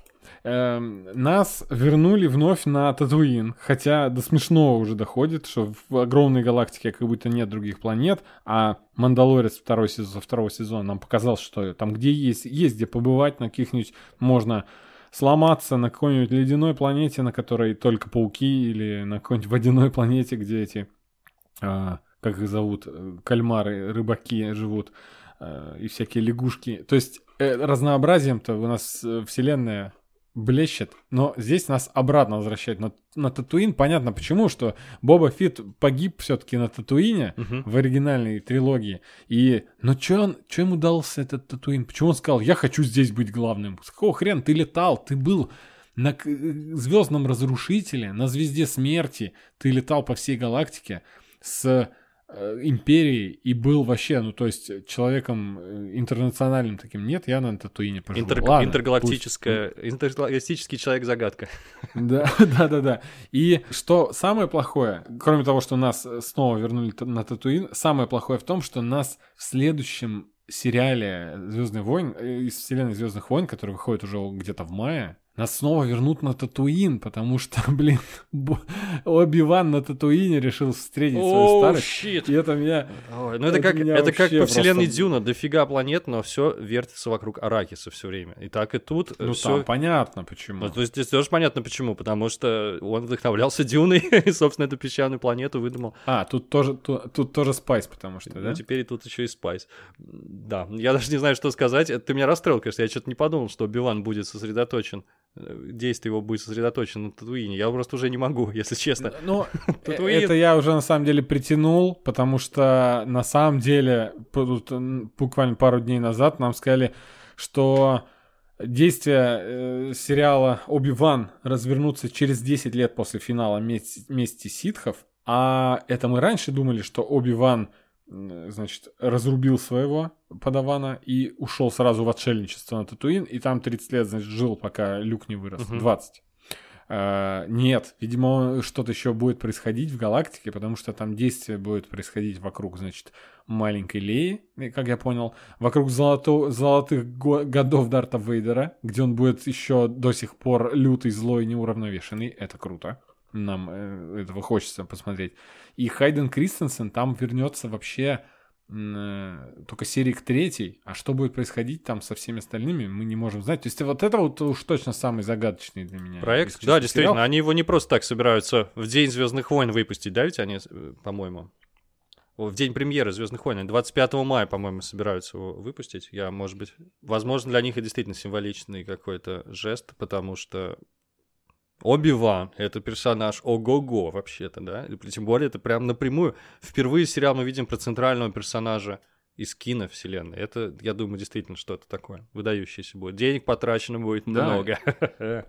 Эм, нас вернули вновь на Татуин, хотя до смешного уже доходит, что в огромной галактике как будто нет других планет, а Мандалорец второй сезон, второго сезона нам показал, что там где есть, есть где побывать, на каких-нибудь можно сломаться на какой-нибудь ледяной планете, на которой только пауки, или на какой-нибудь водяной планете, где эти, а, как их зовут, э, кальмары, рыбаки живут, э, и всякие лягушки. То есть э, разнообразием-то у нас э, вселенная блещет, но здесь нас обратно возвращают на, на Татуин. Понятно почему, что Боба Фит погиб все-таки на Татуине Мгм. в оригинальной трилогии. И, но чё, он, чё ему дался этот Татуин? Почему он сказал, я хочу здесь быть главным? С какого хрена ты летал? Ты был на к- звездном разрушителе, на звезде смерти. Ты летал по всей галактике с э, империей и был вообще, ну то есть человеком э, интернациональным таким. Нет, я на Татуине поживу. интер- Ладно, интергалактическая, интергалактический человек-загадка. да, да, да, да. И что самое плохое, кроме того, что нас э, снова вернули на Татуин, самое плохое в том, что нас в следующем сериале Звездный войн из вселенной Звездных войн, который выходит уже где-то в мае, нас снова вернут на Татуин, потому что, блин, Оби-Ван на Татуине решил встретить свою О, старость. щит. И это меня... Ой, ну это, Это как, это как по вселенной просто- Дюна, дофига планет, но все вертится вокруг Аракиса все время. И так и тут Ну все. там понятно почему. Ну, то есть здесь тоже понятно почему, потому что он вдохновлялся Дюной и, собственно, эту песчаную планету выдумал. А, тут тоже, ту- тут тоже спайс, потому что, Ну, да? теперь и тут еще и Спайс. Да, я даже не знаю, что сказать. Ты меня расстроил, конечно. Я что-то не подумал, что Оби-Ван будет сосредоточен, э, действие его будет сосредоточено на Татуине. Я просто уже не могу, если честно. Ну, Татуин. это я уже на самом деле притянул, потому что на самом деле буквально пару дней назад нам сказали, что действия э, сериала Оби-Ван развернутся через 10 лет после финала мести, мести ситхов, а это мы раньше думали, что Оби-Ван значит, разрубил своего подавана и ушел сразу в отшельничество на Татуин, и там 30 лет, значит, жил, пока Люк не вырос, Мгм. 20. А, нет, видимо, что-то еще будет происходить в галактике, потому что там действие будет происходить вокруг, значит, маленькой Леи, как я понял, вокруг золото- золотых го- годов Дарта Вейдера, где он будет еще до сих пор лютый, злой, неуравновешенный. Это круто. Нам э, этого хочется посмотреть. И Хайден Кристенсен там вернется вообще э, только серии к третьей. А что будет происходить там со всеми остальными, мы не можем знать. То есть вот это вот уж точно самый загадочный для меня. Проект? Да, честно, действительно. сериал. Они его не просто так собираются в день Звездных войн выпустить, да, ведь они, э, по-моему. В день премьеры Звездных войн. Они 25 мая, по-моему, собираются его выпустить. Я, может быть, возможно, для них это действительно символичный какой-то жест, потому что Оби-Ван — это персонаж ого-го вообще-то, да? Тем более это прям напрямую. Впервые сериал мы видим про центрального персонажа из киновселенной. Это, я думаю, действительно что-то такое выдающееся будет. Денег потрачено будет Да. много.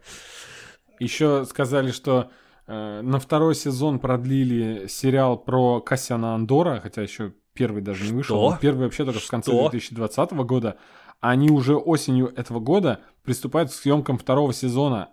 Еще сказали, что э, на второй сезон продлили сериал про Кассиана Андора, хотя еще первый даже не вышел. Что? Первый вообще только в конце Что? 2020 года. А Они уже осенью этого года приступают к съемкам второго сезона.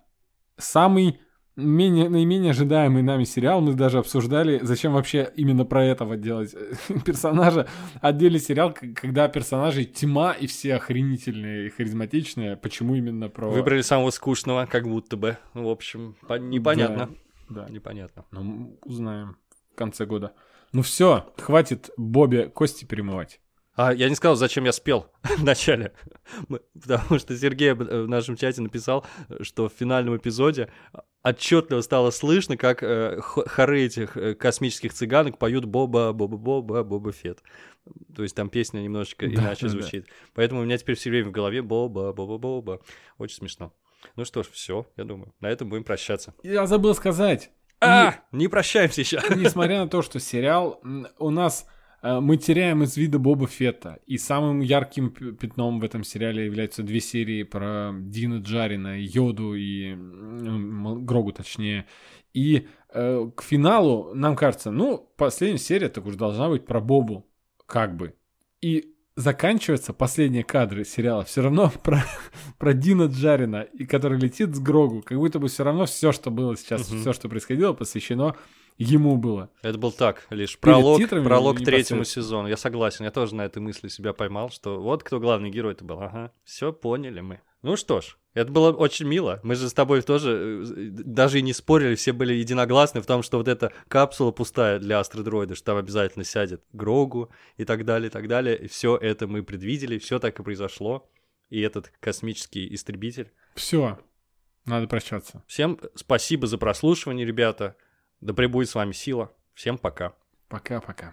Самый менее, наименее ожидаемый нами сериал. Мы даже обсуждали, зачем вообще именно про этого делать персонажа. Отдельный сериал, когда персонажей тьма и все охренительные и харизматичные. Почему именно про... Выбрали самого скучного, как будто бы. В общем, по- непонятно. Да. Непонятно. Ну, м, узнаем в конце года. Ну все, хватит Бобе кости перемывать. А я не сказал, зачем я спел в начале. Потому что Сергей об- в нашем чате написал, что в финальном эпизоде отчетливо стало слышно, как э, хоры этих э, космических цыганок поют Боба, Боба, Боба, Боба Фет. То есть там песня немножечко Да, иначе да. звучит. Поэтому у меня теперь все время в голове Боба, Боба, Боба. Очень смешно. Ну что ж, все, я думаю. На этом будем прощаться. Я забыл сказать. А, не прощаемся еще. Несмотря на то, что сериал у нас э, мы теряем из вида Боба Фетта, и самым ярким пятном в этом сериале являются две серии про Дина Джарина, Йоду и Грогу, точнее. И э, к финалу нам кажется, ну, последняя серия так уж должна быть про Бобу, как бы. И заканчиваются последние кадры сериала все равно про, про Дина Джарина, и который летит с Грогу, как будто бы все равно все, что было сейчас, Мгм. все, что происходило, посвящено ему было. Это был так, лишь Перед пролог, титрами пролог третьему сезону. Я согласен, я тоже на этой мысли себя поймал, что вот кто главный герой-то был. Ага, все поняли мы. Ну что ж, это было очень мило. Мы же с тобой тоже э, даже и не спорили, все были единогласны в том, что вот эта капсула пустая для астродроида, что там обязательно сядет Грогу и так далее, и так далее. И все это мы предвидели, все так и произошло. И этот космический истребитель. Все, надо прощаться. Всем спасибо за прослушивание, ребята. Да пребудет с вами сила. Всем пока. Пока-пока.